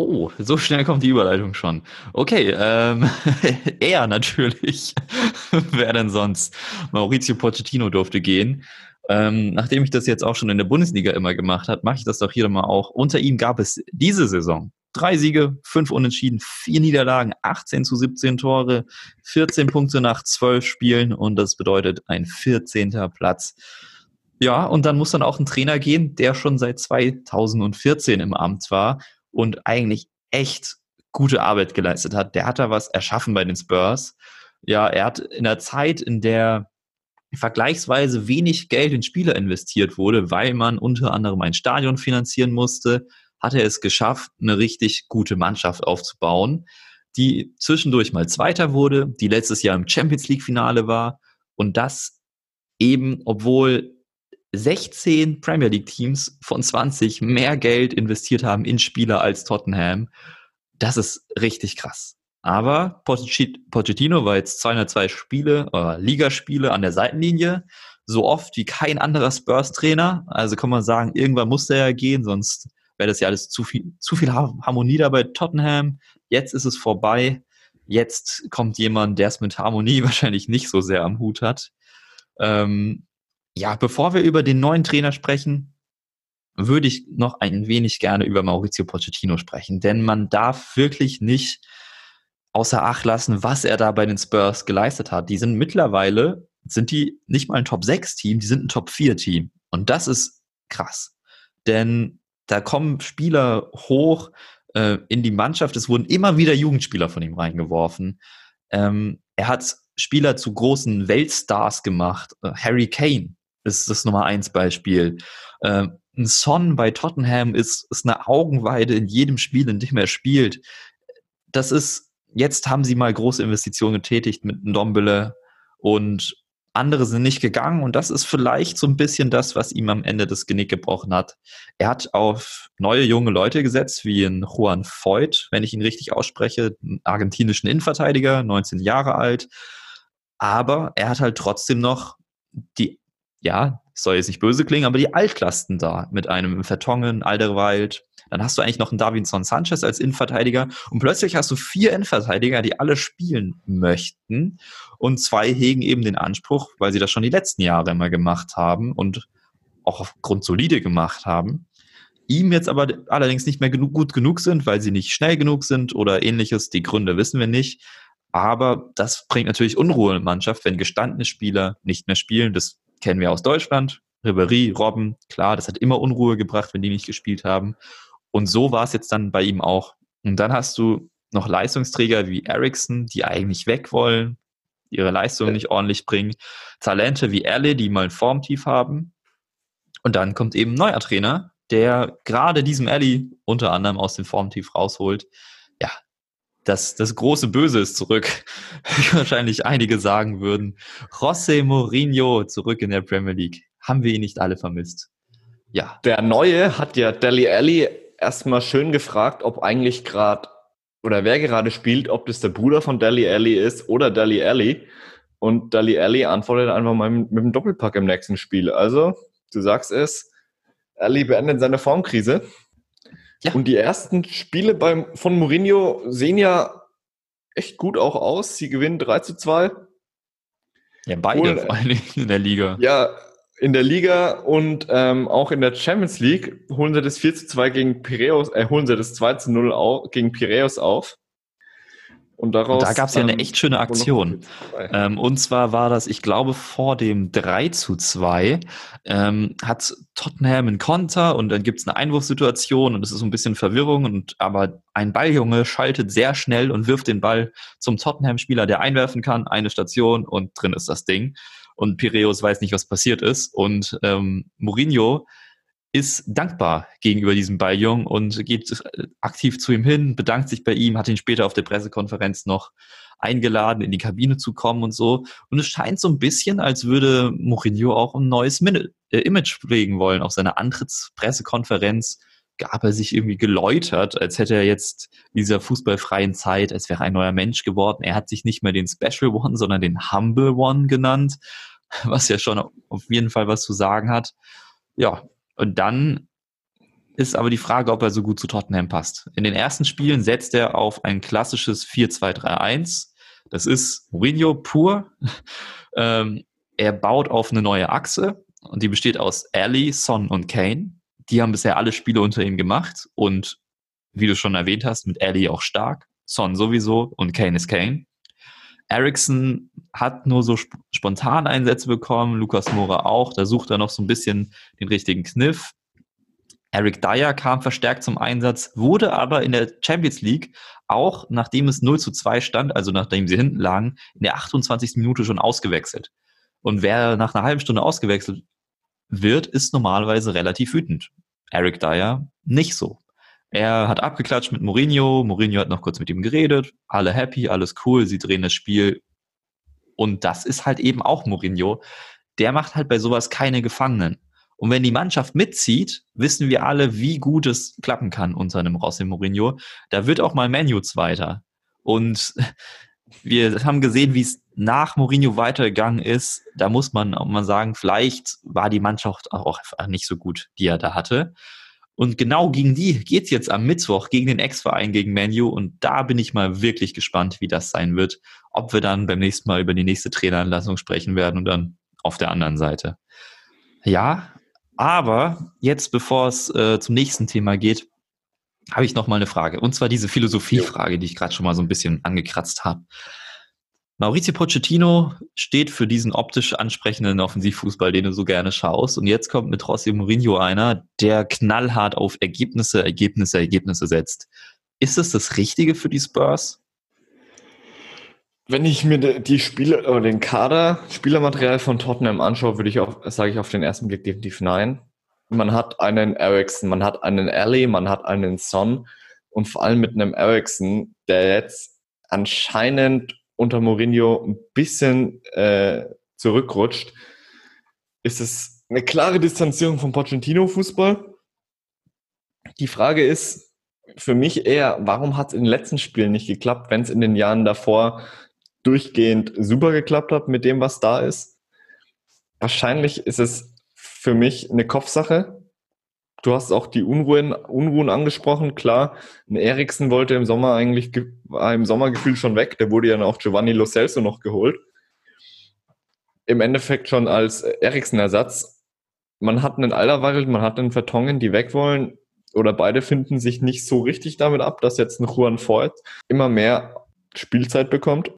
Oh, so schnell kommt die Überleitung schon. Okay, ähm, er natürlich. Wer denn sonst? Maurizio Pochettino durfte gehen. Ähm, nachdem ich das jetzt auch schon in der Bundesliga immer gemacht habe, mache ich das doch hier mal auch. Unter ihm gab es diese Saison drei Siege, fünf Unentschieden, vier Niederlagen, 18 zu 17 Tore, 14 Punkte nach zwölf Spielen und das bedeutet ein 14. Platz. Ja, und dann muss dann auch ein Trainer gehen, der schon seit 2014 im Amt war und eigentlich echt gute Arbeit geleistet hat. Der hat da was erschaffen bei den Spurs. Ja, er hat in der Zeit, in der vergleichsweise wenig Geld in Spieler investiert wurde, weil man unter anderem ein Stadion finanzieren musste, hat er es geschafft, eine richtig gute Mannschaft aufzubauen, die zwischendurch mal Zweiter wurde, die letztes Jahr im Champions League Finale war und das eben, obwohl 16 Premier League Teams von 20 mehr Geld investiert haben in Spieler als Tottenham. Das ist richtig krass. Aber Pochettino war jetzt 202 Spiele, äh, Ligaspiele an der Seitenlinie, so oft wie kein anderer Spurs-Trainer. Also kann man sagen, irgendwann musste er ja gehen, sonst wäre das ja alles zu viel, zu viel Harmonie da bei Tottenham. Jetzt ist es vorbei. Jetzt kommt jemand, der es mit Harmonie wahrscheinlich nicht so sehr am Hut hat. Ähm, ja, bevor wir über den neuen Trainer sprechen, würde ich noch ein wenig gerne über Maurizio Pochettino sprechen, denn man darf wirklich nicht außer Acht lassen, was er da bei den Spurs geleistet hat. Die sind mittlerweile, sind die nicht mal ein Top-6-Team, die sind ein Top-4-Team. Und das ist krass. Denn da kommen Spieler hoch äh, in die Mannschaft. Es wurden immer wieder Jugendspieler von ihm reingeworfen. Ähm, er hat Spieler zu großen Weltstars gemacht. Äh, Harry Kane ist das Nummer eins Beispiel. Ähm, ein Son bei Tottenham ist, ist eine Augenweide in jedem Spiel, in dem er spielt. Das ist, jetzt haben sie mal große Investitionen getätigt mit Ndombele und andere sind nicht gegangen und das ist vielleicht so ein bisschen das, was ihm am Ende das Genick gebrochen hat. Er hat auf neue junge Leute gesetzt, wie in Juan Voigt, wenn ich ihn richtig ausspreche, einen argentinischen Innenverteidiger, 19 Jahre alt. Aber er hat halt trotzdem noch die, ja, soll jetzt nicht böse klingen, aber die Altlasten da mit einem Vertongen, Alderweireld, dann hast du eigentlich noch einen Davinson Sanchez als Innenverteidiger und plötzlich hast du vier Innenverteidiger, die alle spielen möchten und zwei hegen eben den Anspruch, weil sie das schon die letzten Jahre immer gemacht haben und auch aufgrund solide gemacht haben, ihm jetzt aber allerdings nicht mehr genug, gut genug sind, weil sie nicht schnell genug sind oder ähnliches. Die Gründe wissen wir nicht. Aber das bringt natürlich Unruhe in die Mannschaft, wenn gestandene Spieler nicht mehr spielen. Das kennen wir aus Deutschland. Ribery, Robben, klar, das hat immer Unruhe gebracht, wenn die nicht gespielt haben. Und so war es jetzt dann bei ihm auch. Und dann hast du noch Leistungsträger wie Ericsson, die eigentlich weg wollen, ihre Leistung nicht ordentlich bringen. Talente wie Erle, die mal ein Formtief haben. Und dann kommt eben ein neuer Trainer, der gerade diesem Ellie unter anderem aus dem Formtief rausholt. Das, das große Böse ist zurück, wie wahrscheinlich einige sagen würden. José Mourinho zurück in der Premier League. Haben wir ihn nicht alle vermisst? Ja. Der Neue hat ja Deli Alli erstmal schön gefragt, ob eigentlich gerade oder wer gerade spielt, ob das der Bruder von Deli Alli ist oder Deli Alli. Und Dali Alli antwortet einfach mal mit, mit dem Doppelpack im nächsten Spiel. Also, du sagst es, Ali beendet seine Formkrise. Ja. Und die ersten Spiele beim, von Mourinho sehen ja echt gut auch aus. Sie gewinnen 3 zu 2. Ja, beide und, vor allem in der Liga. Ja, in der Liga und ähm, auch in der Champions League holen sie das 4 zu 2 gegen Piraeus, äh, holen sie das 2 zu 0 auf, gegen Piraeus auf. Und, daraus, und da gab es ja eine echt schöne Aktion. Ähm, und zwar war das, ich glaube, vor dem 3 zu 2 ähm, hat Tottenham einen Konter und dann gibt es eine Einwurfsituation und es ist so ein bisschen Verwirrung. Und aber ein Balljunge schaltet sehr schnell und wirft den Ball zum Tottenham-Spieler, der einwerfen kann, eine Station und drin ist das Ding. Und Piraeus weiß nicht, was passiert ist. Und ähm, Mourinho ist dankbar gegenüber diesem Balljung und geht äh, aktiv zu ihm hin, bedankt sich bei ihm, hat ihn später auf der Pressekonferenz noch eingeladen, in die Kabine zu kommen und so. Und es scheint so ein bisschen, als würde Mourinho auch ein neues Min äh, Image pflegen wollen. Auf seiner Antrittspressekonferenz gab er sich irgendwie geläutert, als hätte er jetzt dieser fußballfreien Zeit, als wäre ein neuer Mensch geworden. Er hat sich nicht mehr den Special One, sondern den Humble One genannt, was ja schon auf jeden Fall was zu sagen hat. Ja, und dann ist aber die Frage, ob er so gut zu Tottenham passt. In den ersten Spielen setzt er auf ein klassisches 4-2-3-1. Das ist Mourinho pur. ähm, er baut auf eine neue Achse und die besteht aus Ali, Son und Kane. Die haben bisher alle Spiele unter ihm gemacht und wie du schon erwähnt hast, mit Ali auch stark. Son sowieso und Kane ist Kane. Ericsson hat nur so sp spontan Einsätze bekommen, Lukas Mora auch. Da sucht er noch so ein bisschen den richtigen Kniff. Eric Dyer kam verstärkt zum Einsatz, wurde aber in der Champions League auch, nachdem es 0 zu 2 stand, also nachdem sie hinten lagen, in der 28. Minute schon ausgewechselt. Und wer nach einer halben Stunde ausgewechselt wird, ist normalerweise relativ wütend. Eric Dyer nicht so. Er hat abgeklatscht mit Mourinho, Mourinho hat noch kurz mit ihm geredet, alle happy, alles cool, sie drehen das Spiel. Und das ist halt eben auch Mourinho. Der macht halt bei sowas keine Gefangenen. Und wenn die Mannschaft mitzieht, wissen wir alle, wie gut es klappen kann unter einem Rossi Mourinho. Da wird auch mal Menu Zweiter. Und wir haben gesehen, wie es nach Mourinho weitergegangen ist. Da muss man auch mal sagen, vielleicht war die Mannschaft auch nicht so gut, die er da hatte. Und genau gegen die geht's jetzt am Mittwoch, gegen den Ex-Verein, gegen Manu. Und da bin ich mal wirklich gespannt, wie das sein wird. Ob wir dann beim nächsten Mal über die nächste Traineranlassung sprechen werden und dann auf der anderen Seite. Ja, aber jetzt, bevor es äh, zum nächsten Thema geht, habe ich noch mal eine Frage. Und zwar diese Philosophiefrage, die ich gerade schon mal so ein bisschen angekratzt habe. Maurizio Pochettino steht für diesen optisch ansprechenden Offensivfußball, den du so gerne schaust. Und jetzt kommt mit Rossi Mourinho einer, der knallhart auf Ergebnisse, Ergebnisse, Ergebnisse setzt. Ist es das Richtige für die Spurs? Wenn ich mir die Spiele oder den Kader, Spielermaterial von Tottenham anschaue, würde ich auch, sage ich auf den ersten Blick definitiv nein. Man hat einen Ericsson, man hat einen Alley, man hat einen Son und vor allem mit einem Ericsson, der jetzt anscheinend unter Mourinho ein bisschen äh, zurückrutscht, ist es eine klare Distanzierung vom Pochettino-Fußball. Die Frage ist für mich eher, warum hat es in den letzten Spielen nicht geklappt, wenn es in den Jahren davor durchgehend super geklappt hat mit dem, was da ist? Wahrscheinlich ist es für mich eine Kopfsache. Du hast auch die Unruhen, Unruhen angesprochen. Klar, ein Eriksen wollte im Sommer eigentlich, war im Sommer gefühlt schon weg. Der wurde ja auch Giovanni Lo Celso noch geholt. Im Endeffekt schon als Eriksen-Ersatz. Man hat einen Alderweireld, man hat einen Vertongen, die weg wollen. Oder beide finden sich nicht so richtig damit ab, dass jetzt ein Juan Voigt immer mehr Spielzeit bekommt.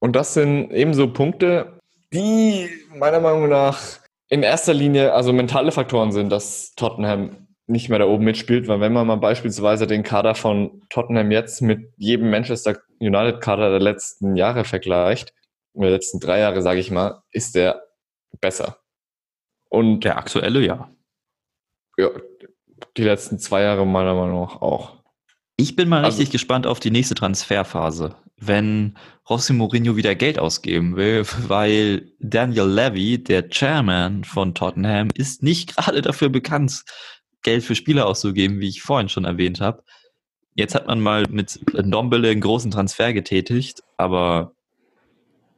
Und das sind ebenso Punkte, die meiner Meinung nach in erster Linie also mentale Faktoren sind, dass Tottenham nicht mehr da oben mitspielt, weil wenn man mal beispielsweise den Kader von Tottenham jetzt mit jedem Manchester United Kader der letzten Jahre vergleicht, der letzten drei Jahre, sage ich mal, ist der besser. Und der aktuelle, ja. Ja, die letzten zwei Jahre meiner Meinung nach auch. Ich bin mal also, richtig gespannt auf die nächste Transferphase wenn Rossi Mourinho wieder Geld ausgeben will, weil Daniel Levy, der Chairman von Tottenham, ist nicht gerade dafür bekannt, Geld für Spieler auszugeben, wie ich vorhin schon erwähnt habe. Jetzt hat man mal mit Dombele einen großen Transfer getätigt, aber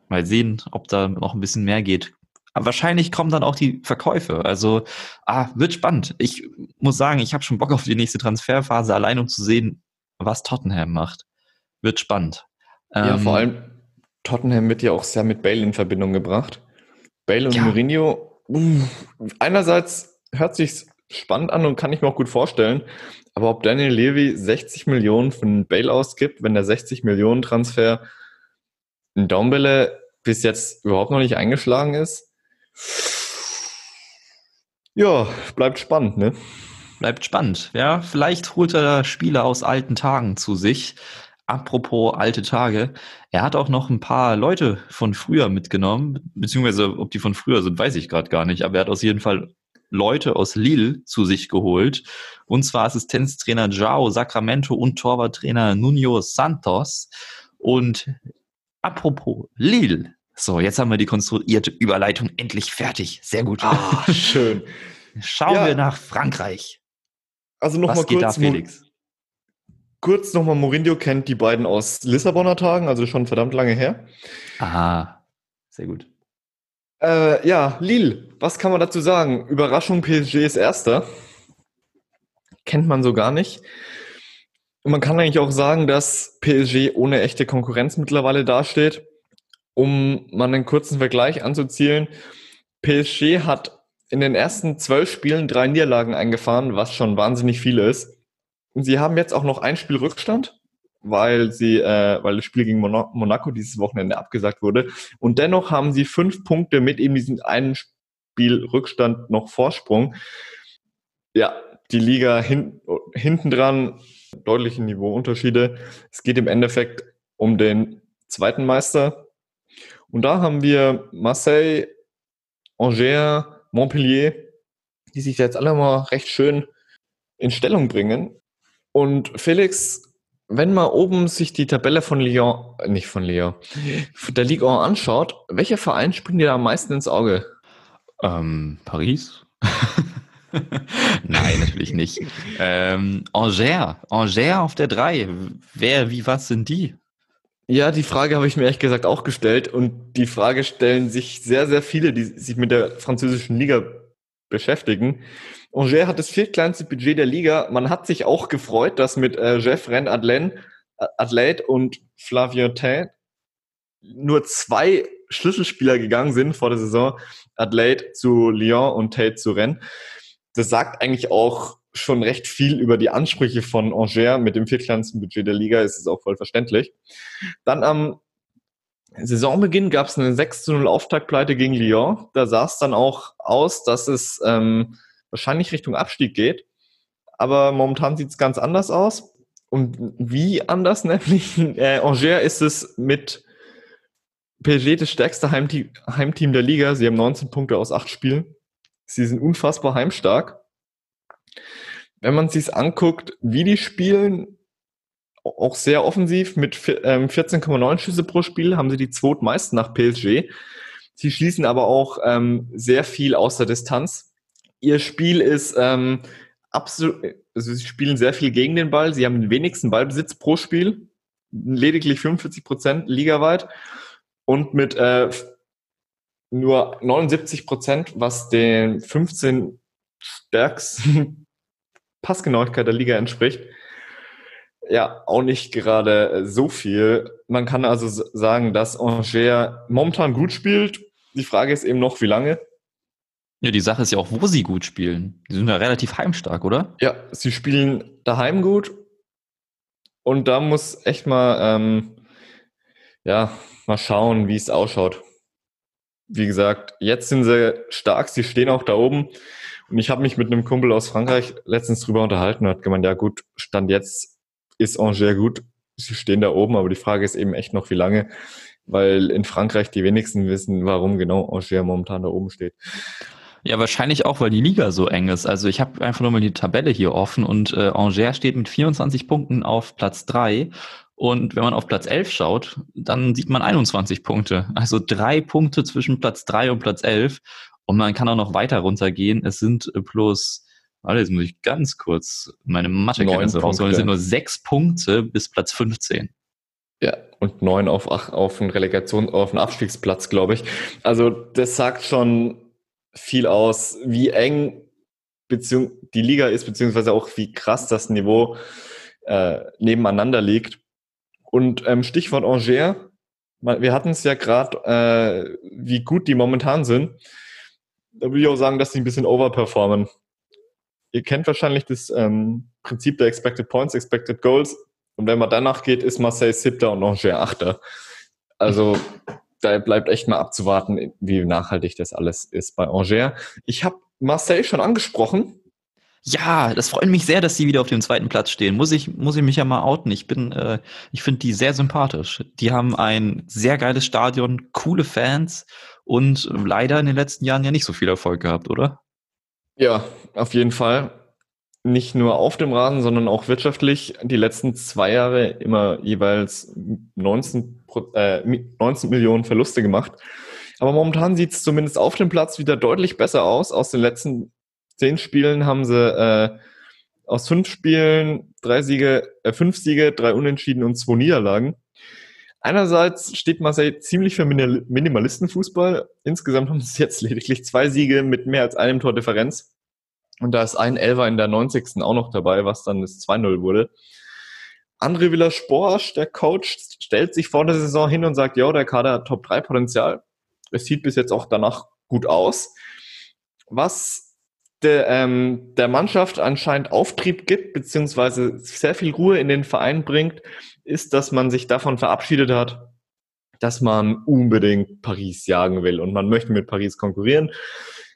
mal sehen, ob da noch ein bisschen mehr geht. Aber wahrscheinlich kommen dann auch die Verkäufe. Also, ah, wird spannend. Ich muss sagen, ich habe schon Bock auf die nächste Transferphase, allein um zu sehen, was Tottenham macht. Wird spannend. Ja, vor ähm, allem Tottenham wird ja auch sehr mit Bale in Verbindung gebracht. Bale und ja. Mourinho, einerseits hört sich spannend an und kann ich mir auch gut vorstellen, aber ob Daniel Levy 60 Millionen für einen Bale ausgibt, wenn der 60 Millionen Transfer in Daumbele bis jetzt überhaupt noch nicht eingeschlagen ist, ja, bleibt spannend, ne? Bleibt spannend, ja. Vielleicht holt er Spieler aus alten Tagen zu sich. Apropos alte Tage, er hat auch noch ein paar Leute von früher mitgenommen, beziehungsweise ob die von früher sind, weiß ich gerade gar nicht, aber er hat aus jeden Fall Leute aus Lille zu sich geholt. Und zwar Assistenztrainer Jao Sacramento und Torwarttrainer Nuno Santos. Und apropos Lille, so, jetzt haben wir die konstruierte Überleitung endlich fertig. Sehr gut. Ah, schön. Schauen ja. wir nach Frankreich. Also nochmal kurz, da, Felix? kurz nochmal, Mourinho kennt die beiden aus Lissabonner Tagen, also schon verdammt lange her. Aha, sehr gut. Äh, ja, Lille, was kann man dazu sagen? Überraschung, PSG ist Erster. Kennt man so gar nicht. Und man kann eigentlich auch sagen, dass PSG ohne echte Konkurrenz mittlerweile dasteht. Um mal einen kurzen Vergleich anzuzielen, PSG hat in den ersten zwölf Spielen drei Niederlagen eingefahren, was schon wahnsinnig viel ist. Und sie haben jetzt auch noch ein Spiel Rückstand, weil sie, äh, weil das Spiel gegen Monaco dieses Wochenende abgesagt wurde. Und dennoch haben sie fünf Punkte mit eben diesem einen Spiel Rückstand noch Vorsprung. Ja, die Liga hin, hinten dran, deutliche Niveauunterschiede. Es geht im Endeffekt um den zweiten Meister. Und da haben wir Marseille, Angers, Montpellier, die sich jetzt alle mal recht schön in Stellung bringen. Und Felix, wenn man oben sich die Tabelle von Lyon, äh, nicht von Lyon, der Ligue 1 anschaut, welcher Verein springt dir da am meisten ins Auge? Ähm, Paris? Nein, natürlich nicht. Ähm, Angers, Angers auf der 3. Wer, wie, was sind die? Ja, die Frage habe ich mir ehrlich gesagt auch gestellt und die Frage stellen sich sehr, sehr viele, die sich mit der französischen Liga beschäftigen. Angers hat das viertkleinste Budget der Liga. Man hat sich auch gefreut, dass mit äh, Jeff Ren Adlen, Athlet und Flavien Tain nur zwei Schlüsselspieler gegangen sind vor der Saison. Athlet zu Lyon und Tate zu Rennes. Das sagt eigentlich auch schon recht viel über die Ansprüche von Angers mit dem viertkleinsten Budget der Liga. Ist es auch voll verständlich. Dann am Saisonbeginn gab es eine 6 zu 0 Auftaktpleite gegen Lyon. Da sah es dann auch aus, dass es ähm, wahrscheinlich Richtung Abstieg geht. Aber momentan sieht es ganz anders aus. Und wie anders nämlich? Äh, Angers ist es mit PSG das stärkste Heimteam, Heimteam der Liga. Sie haben 19 Punkte aus 8 Spielen. Sie sind unfassbar heimstark. Wenn man sich anguckt, wie die spielen, auch sehr offensiv mit 14,9 ähm, Schüsse pro Spiel, haben sie die zweitmeisten nach PSG. Sie schießen aber auch ähm, sehr viel aus der Distanz. Ihr Spiel ist ähm, absolut, also sie spielen sehr viel gegen den Ball. Sie haben den wenigsten Ballbesitz pro Spiel, lediglich 45 Prozent ligaweit und mit äh, nur 79 Prozent, was den 15 stärksten Passgenauigkeit der Liga entspricht. Ja, auch nicht gerade so viel. Man kann also sagen, dass Angers momentan gut spielt. Die Frage ist eben noch, wie lange. Ja, die Sache ist ja auch, wo sie gut spielen. Die sind ja relativ heimstark, oder? Ja, sie spielen daheim gut. Und da muss echt mal, ähm, ja, mal schauen, wie es ausschaut. Wie gesagt, jetzt sind sie stark, sie stehen auch da oben. Und ich habe mich mit einem Kumpel aus Frankreich letztens drüber unterhalten und hat gemeint, ja gut, Stand jetzt ist Angers gut, sie stehen da oben, aber die Frage ist eben echt noch, wie lange, weil in Frankreich die wenigsten wissen, warum genau Angers momentan da oben steht. Ja, wahrscheinlich auch, weil die Liga so eng ist. Also ich habe einfach nur mal die Tabelle hier offen und äh, Angers steht mit 24 Punkten auf Platz 3 und wenn man auf Platz 11 schaut, dann sieht man 21 Punkte. Also drei Punkte zwischen Platz 3 und Platz 11. Und man kann auch noch weiter runtergehen. Es sind plus, warte, jetzt muss ich ganz kurz meine Mathekenntnisse rausholen. Es sind nur sechs Punkte bis Platz 15. Ja, und neun auf, auf einen Relegation, auf einen Abstiegsplatz, glaube ich. Also das sagt schon viel aus, wie eng die Liga ist, beziehungsweise auch wie krass das Niveau äh, nebeneinander liegt. Und ähm, Stichwort Angers, wir hatten es ja gerade, äh, wie gut die momentan sind. Da würde ich auch sagen, dass sie ein bisschen overperformen. Ihr kennt wahrscheinlich das ähm, Prinzip der Expected Points, Expected Goals. Und wenn man danach geht, ist Marseille siebter und Angers achter. Also da bleibt echt mal abzuwarten, wie nachhaltig das alles ist bei Angers. Ich habe Marseille schon angesprochen. Ja, das freut mich sehr, dass sie wieder auf dem zweiten Platz stehen. Muss ich, muss ich mich ja mal outen. Ich bin, äh, ich finde die sehr sympathisch. Die haben ein sehr geiles Stadion, coole Fans und leider in den letzten Jahren ja nicht so viel Erfolg gehabt, oder? Ja, auf jeden Fall. Nicht nur auf dem Rasen, sondern auch wirtschaftlich. Die letzten zwei Jahre immer jeweils 19, äh, 19 Millionen Verluste gemacht. Aber momentan sieht es zumindest auf dem Platz wieder deutlich besser aus. Aus den letzten zehn Spielen haben sie äh, aus fünf Spielen drei Siege, äh, fünf Siege, drei Unentschieden und zwei Niederlagen. Einerseits steht Marseille ziemlich für Minimalistenfußball. Insgesamt haben sie jetzt lediglich zwei Siege mit mehr als einem Tor Differenz. Und da ist ein Elfer in der 90. auch noch dabei, was dann das 2-0 wurde. André Villas-Boas, der Coach, stellt sich vor der Saison hin und sagt, ja, der Kader hat Top-3-Potenzial. Es sieht bis jetzt auch danach gut aus. Was der, ähm, der Mannschaft anscheinend Auftrieb gibt, beziehungsweise sehr viel Ruhe in den Verein bringt, ist, dass man sich davon verabschiedet hat, dass man unbedingt Paris jagen will und man möchte mit Paris konkurrieren.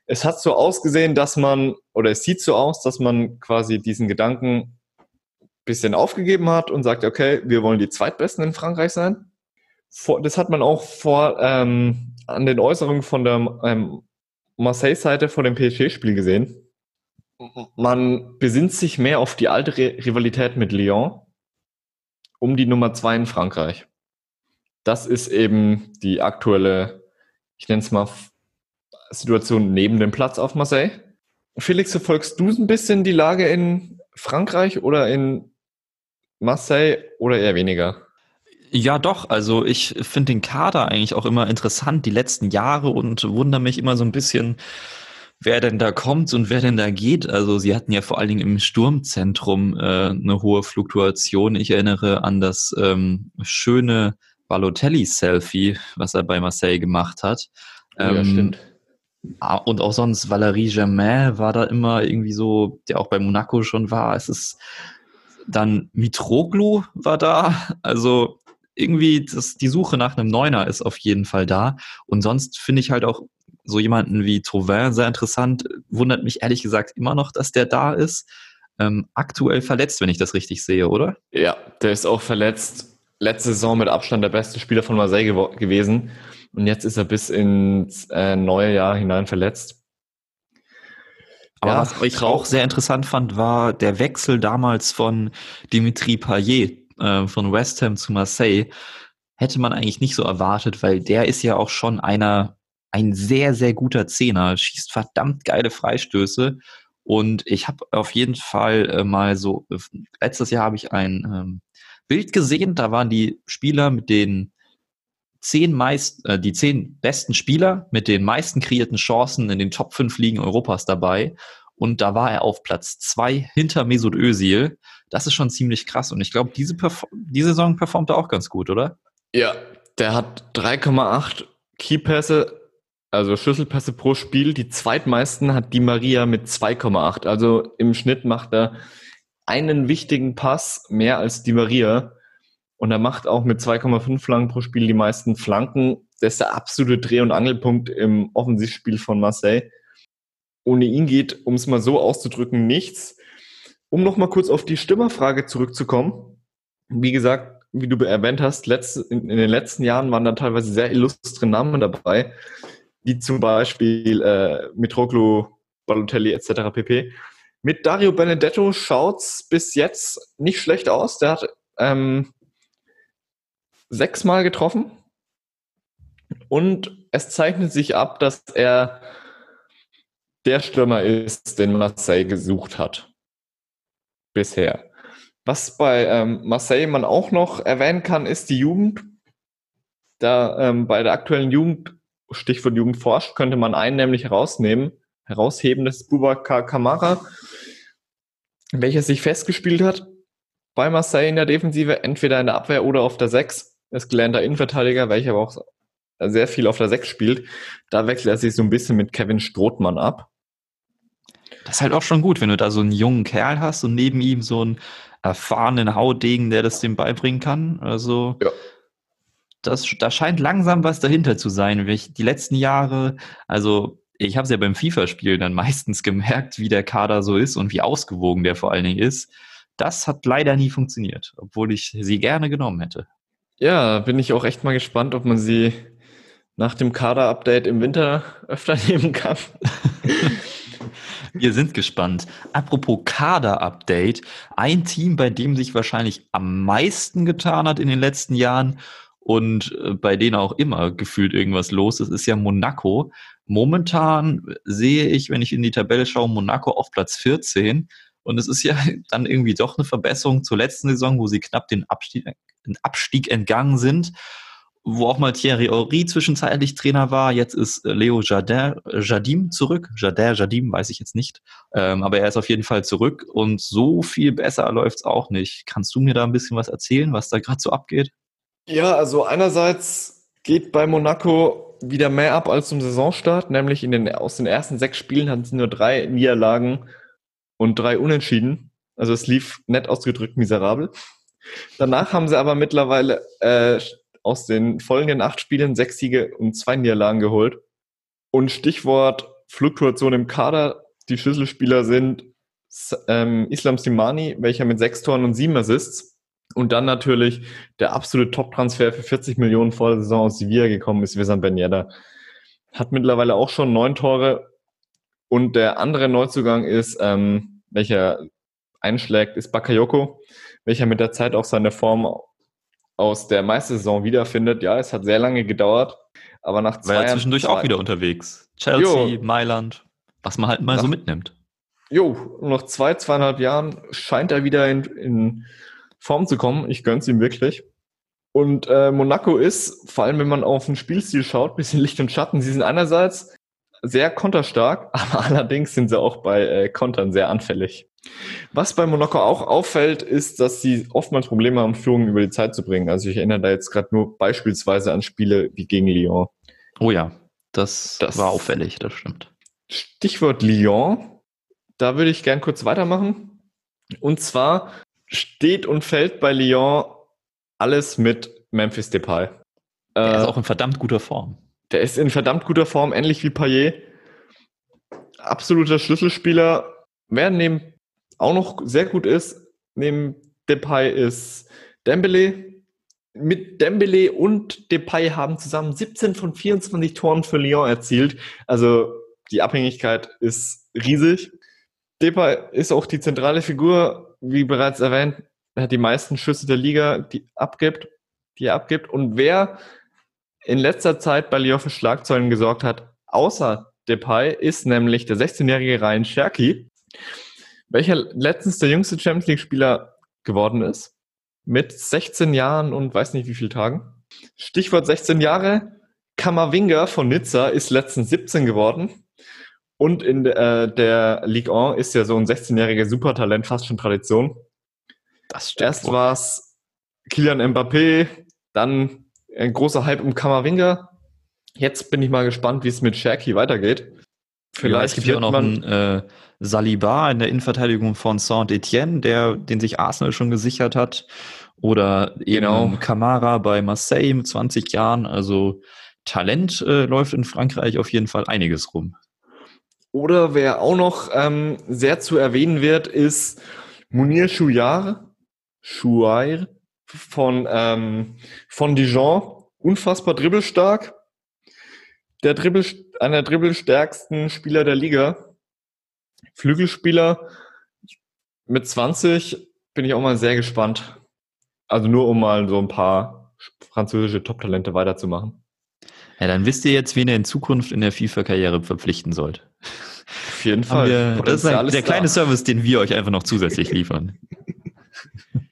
Es hat so ausgesehen, dass man, oder es sieht so aus, dass man quasi diesen Gedanken bisschen aufgegeben hat und sagt, okay, wir wollen die Zweitbesten in Frankreich sein. Das hat man auch vor ähm, an den Äußerungen von der ähm, Marseille-Seite vor dem PSG-Spiel gesehen. Man besinnt sich mehr auf die alte Rivalität mit Lyon um die Nummer zwei in Frankreich. Das ist eben die aktuelle, ich nenne es mal, Situation neben dem Platz auf Marseille. Felix, verfolgst du ein bisschen die Lage in Frankreich oder in Marseille oder eher weniger? Ja, doch. Also ich finde den Kader eigentlich auch immer interessant, die letzten Jahre und wundere mich immer so ein bisschen, wer denn da kommt und wer denn da geht. Also sie hatten ja vor allen Dingen im Sturmzentrum äh, eine hohe Fluktuation. Ich erinnere an das ähm, schöne Balotelli-Selfie, was er bei Marseille gemacht hat. Ähm, ja, stimmt. Ah, und auch sonst Valérie Germain war da immer irgendwie so, der auch bei Monaco schon war. Es ist dann Mitroglou war da. Also irgendwie das, die Suche nach einem Neuner ist auf jeden Fall da. Und sonst finde ich halt auch so jemanden wie Tauvin sehr interessant. Wundert mich ehrlich gesagt immer noch, dass der da ist. Ähm, aktuell verletzt, wenn ich das richtig sehe, oder? Ja, der ist auch verletzt. Letzte Saison mit Abstand der beste Spieler von Marseille gew gewesen. Und jetzt ist er bis ins äh, neue Jahr hinein verletzt. Aber ja, was ich auch sehr interessant fand, war der Wechsel damals von Dimitri Payet äh, von West Ham zu Marseille hätte man eigentlich nicht so erwartet, weil der ist ja auch schon einer ein sehr, sehr guter Zehner, schießt verdammt geile Freistöße. Und ich habe auf jeden Fall äh, mal so, äh, letztes Jahr habe ich ein ähm, Bild gesehen, da waren die Spieler mit den zehn meist, äh, die zehn besten Spieler mit den meisten kreierten Chancen in den Top 5 Ligen Europas dabei. Und da war er auf Platz zwei hinter Mesut Özil. Das ist schon ziemlich krass. Und ich glaube, diese, diese Saison performt er auch ganz gut, oder? Ja, der hat 3,8 Keypässe, also Schlüsselpässe pro Spiel. Die zweitmeisten hat die Maria mit 2,8. Also im Schnitt macht er einen wichtigen Pass mehr als die Maria. Und er macht auch mit 2,5 Flanken pro Spiel die meisten Flanken. Das ist der absolute Dreh- und Angelpunkt im Offensivspiel von Marseille. Ohne ihn geht, um es mal so auszudrücken, nichts. Um nochmal kurz auf die Stimmerfrage zurückzukommen. Wie gesagt, wie du erwähnt hast, in, den letzten Jahren waren da teilweise sehr illustre Namen dabei, wie zum Beispiel äh, Mitroglou, Balotelli etc. pp. Mit Dario Benedetto schaut's bis jetzt nicht schlecht aus. Der hat ähm, sechsmal getroffen und es zeichnet sich ab, dass er der Stürmer ist, den Marseille gesucht hat. Bisher. Was bei ähm, Marseille man auch noch erwähnen kann, ist die Jugend. Da ähm, bei der aktuellen Jugend, Stichwort Jugend forscht, könnte man einen nämlich herausnehmen, herausheben, das ist Boubacar Kamara, welcher sich festgespielt hat bei Marseille in der Defensive, entweder in der Abwehr oder auf der 6. ist gelernter Innenverteidiger, welcher aber auch sehr viel auf der 6 spielt. Da wechselt er sich so ein bisschen mit Kevin Strothmann ab. Das ist halt auch schon gut, wenn du da so einen jungen Kerl hast und neben ihm so einen erfahrenen Haudegen, der das dem beibringen kann. Also ja. das, da scheint langsam was dahinter zu sein. Die letzten Jahre, also ich habe es ja beim FIFA-Spiel dann meistens gemerkt, wie der Kader so ist und wie ausgewogen der vor allen Dingen ist. Das hat leider nie funktioniert, obwohl ich sie gerne genommen hätte. Ja, bin ich auch echt mal gespannt, ob man sie nach dem Kader-Update im Winter öfter nehmen kann. Wir sind gespannt. Apropos Kader-Update, ein Team, bei dem sich wahrscheinlich am meisten getan hat in den letzten Jahren und äh, bei denen auch immer gefühlt irgendwas los ist, ist ja Monaco. Momentan sehe ich, wenn ich in die Tabelle schaue, Monaco auf Platz 14. Und es ist ja dann irgendwie doch eine Verbesserung zur letzten Saison, wo sie knapp den Abstieg, den Abstieg entgangen sind wo auch mal Thierry Henry zwischenzeitlich Trainer war. Jetzt ist äh, Leo Jardin, Jardim zurück. Jardin, Jardim, weiß ich jetzt nicht. Ähm, aber er ist auf jeden Fall zurück und so viel besser läuft's auch nicht. Kannst du mir da ein bisschen was erzählen, was da gerade so abgeht? Ja, also einerseits geht bei Monaco wieder mehr ab als zum Saisonstart, nämlich in den, aus den ersten sechs Spielen hatten sie nur drei Niederlagen und drei Unentschieden. Also es lief nett ausgedrückt miserabel. Danach haben sie aber mittlerweile äh, aus den folgenden acht Spielen sechs Siege und zwei Niederlagen geholt. Und Stichwort Fluktuation im Kader. Die Schlüsselspieler sind ähm, Islam Simani, welcher mit sechs Toren und sieben Assists. Und dann natürlich der absolute Top-Transfer für 40 Millionen vor der Saison aus Sevilla gekommen ist, Wissam Ben Yedda. Hat mittlerweile auch schon neun Tore. Und der andere Neuzugang ist, ähm, welcher einschlägt, ist Bakayoko, welcher mit der Zeit auch seine Form aus der Meistersaison wiederfindet. Ja, es hat sehr lange gedauert, aber nach zwei War ja zwischendurch Jahren, auch wieder unterwegs. Chelsea, jo, Mailand, was man halt mal nach, so mitnimmt. Jo, nach zwei, zweieinhalb Jahren scheint er wieder in, in Form zu kommen. Ich gönn's ihm wirklich. Und äh, Monaco ist, vor allem wenn man auf den Spielstil schaut, bisschen Licht und Schatten. Sie sind einerseits sehr konterstark, aber allerdings sind sie auch bei äh, Kontern sehr anfällig. Was bei Monaco auch auffällt, ist, dass sie oftmals Probleme haben, Führungen über die Zeit zu bringen. Also ich erinnere da jetzt gerade nur beispielsweise an Spiele wie gegen Lyon. Oh ja, das, das war auffällig, das stimmt. Stichwort Lyon, da würde ich gern kurz weitermachen. Und zwar steht und fällt bei Lyon alles mit Memphis Depay. Der äh, ist auch in verdammt guter Form. Der ist in verdammt guter Form, ähnlich wie Payet. Absoluter Schlüsselspieler. Wer neben auch noch sehr gut ist, neben Depay ist Dembele. Mit Dembele und Depay haben zusammen 17 von 24 Toren für Lyon erzielt. Also die Abhängigkeit ist riesig. Depay ist auch die zentrale Figur, wie bereits erwähnt. Er hat die meisten Schüsse der Liga, die abgibt, die er abgibt. Und wer in letzter Zeit bei Lyon für Schlagzeilen gesorgt hat, außer Depay, ist nämlich der 16-jährige Ryan Cherky, welcher letztens der jüngste Champions League-Spieler geworden ist. Mit 16 Jahren und weiß nicht wie viel Tagen. Stichwort 16 Jahre. Kamavinga von Nizza ist letztens 17 geworden. Und in äh, der Ligue 1 ist ja so ein 16-jähriger Supertalent fast schon Tradition. Das stimmt. Erst war es Kilian Mbappé, dann ein großer Hype um Kamavinga. Jetzt bin ich mal gespannt, wie es mit Shaki weitergeht. Vielleicht ja, es gibt ja auch noch einen äh, Saliba in der Innenverteidigung von Saint-Etienne, der, den sich Arsenal schon gesichert hat. Oder eben genau. Kamara bei Marseille mit 20 Jahren. Also Talent äh, läuft in Frankreich auf jeden Fall einiges rum. Oder wer auch noch ähm, sehr zu erwähnen wird, ist Munir Chouillard, Chouair von, ähm, von Dijon. Unfassbar dribbelstark. Der Dribbel, einer der dribbelstärksten Spieler der Liga. Flügelspieler mit 20 bin ich auch mal sehr gespannt. Also nur um mal so ein paar französische Top-Talente weiterzumachen. Ja, dann wisst ihr jetzt, wen ihr in Zukunft in der FIFA-Karriere verpflichten sollt. Auf jeden Fall. Wir, das ist ein, der kleine Service, den wir euch einfach noch zusätzlich liefern.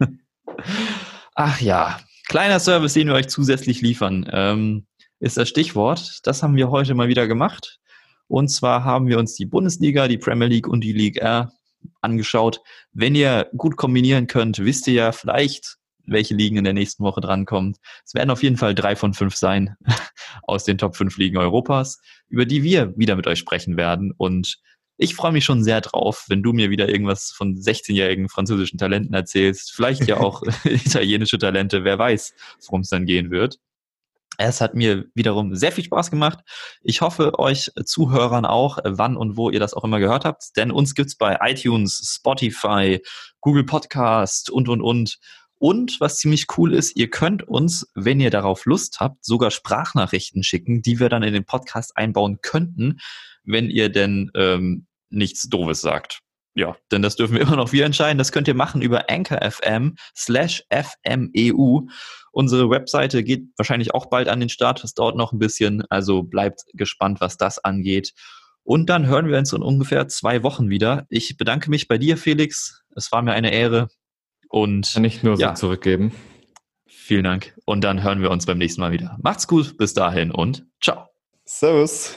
Ach ja, kleiner Service, den wir euch zusätzlich liefern, ähm, ist das Stichwort. Das haben wir heute mal wieder gemacht. Und zwar haben wir uns die Bundesliga, die Premier League und die League R angeschaut. Wenn ihr gut kombinieren könnt, wisst ihr ja vielleicht, welche Ligen in der nächsten Woche drankommen. Es werden auf jeden Fall drei von fünf sein aus den Top 5 Ligen Europas, über die wir wieder mit euch sprechen werden. Und ich freue mich schon sehr drauf, wenn du mir wieder irgendwas von 16-jährigen französischen Talenten erzählst. Vielleicht ja auch italienische Talente, wer weiß, worum es dann gehen wird. Es hat mir wiederum sehr viel Spaß gemacht. Ich hoffe, euch Zuhörern auch, wann und wo ihr das auch immer gehört habt. Denn uns gibt's bei iTunes, Spotify, Google Podcast und, und, und. Und was ziemlich cool ist, ihr könnt uns, wenn ihr darauf Lust habt, sogar Sprachnachrichten schicken, die wir dann in den Podcast einbauen könnten, wenn ihr denn ähm, nichts Doofes sagt. Ja, denn das dürfen wir immer noch wir entscheiden. Das könnt ihr machen über anchor.fm slash fmeu. Unsere Webseite geht wahrscheinlich auch bald an den Start. Es dauert noch ein bisschen, also bleibt gespannt, was das angeht. Und dann hören wir uns in ungefähr zwei Wochen wieder. Ich bedanke mich bei dir, Felix. Es war mir eine Ehre. Und kann ich nur ja, so zurückgeben. Vielen Dank. Und dann hören wir uns beim nächsten Mal wieder. Macht's gut, bis dahin und ciao. Servus.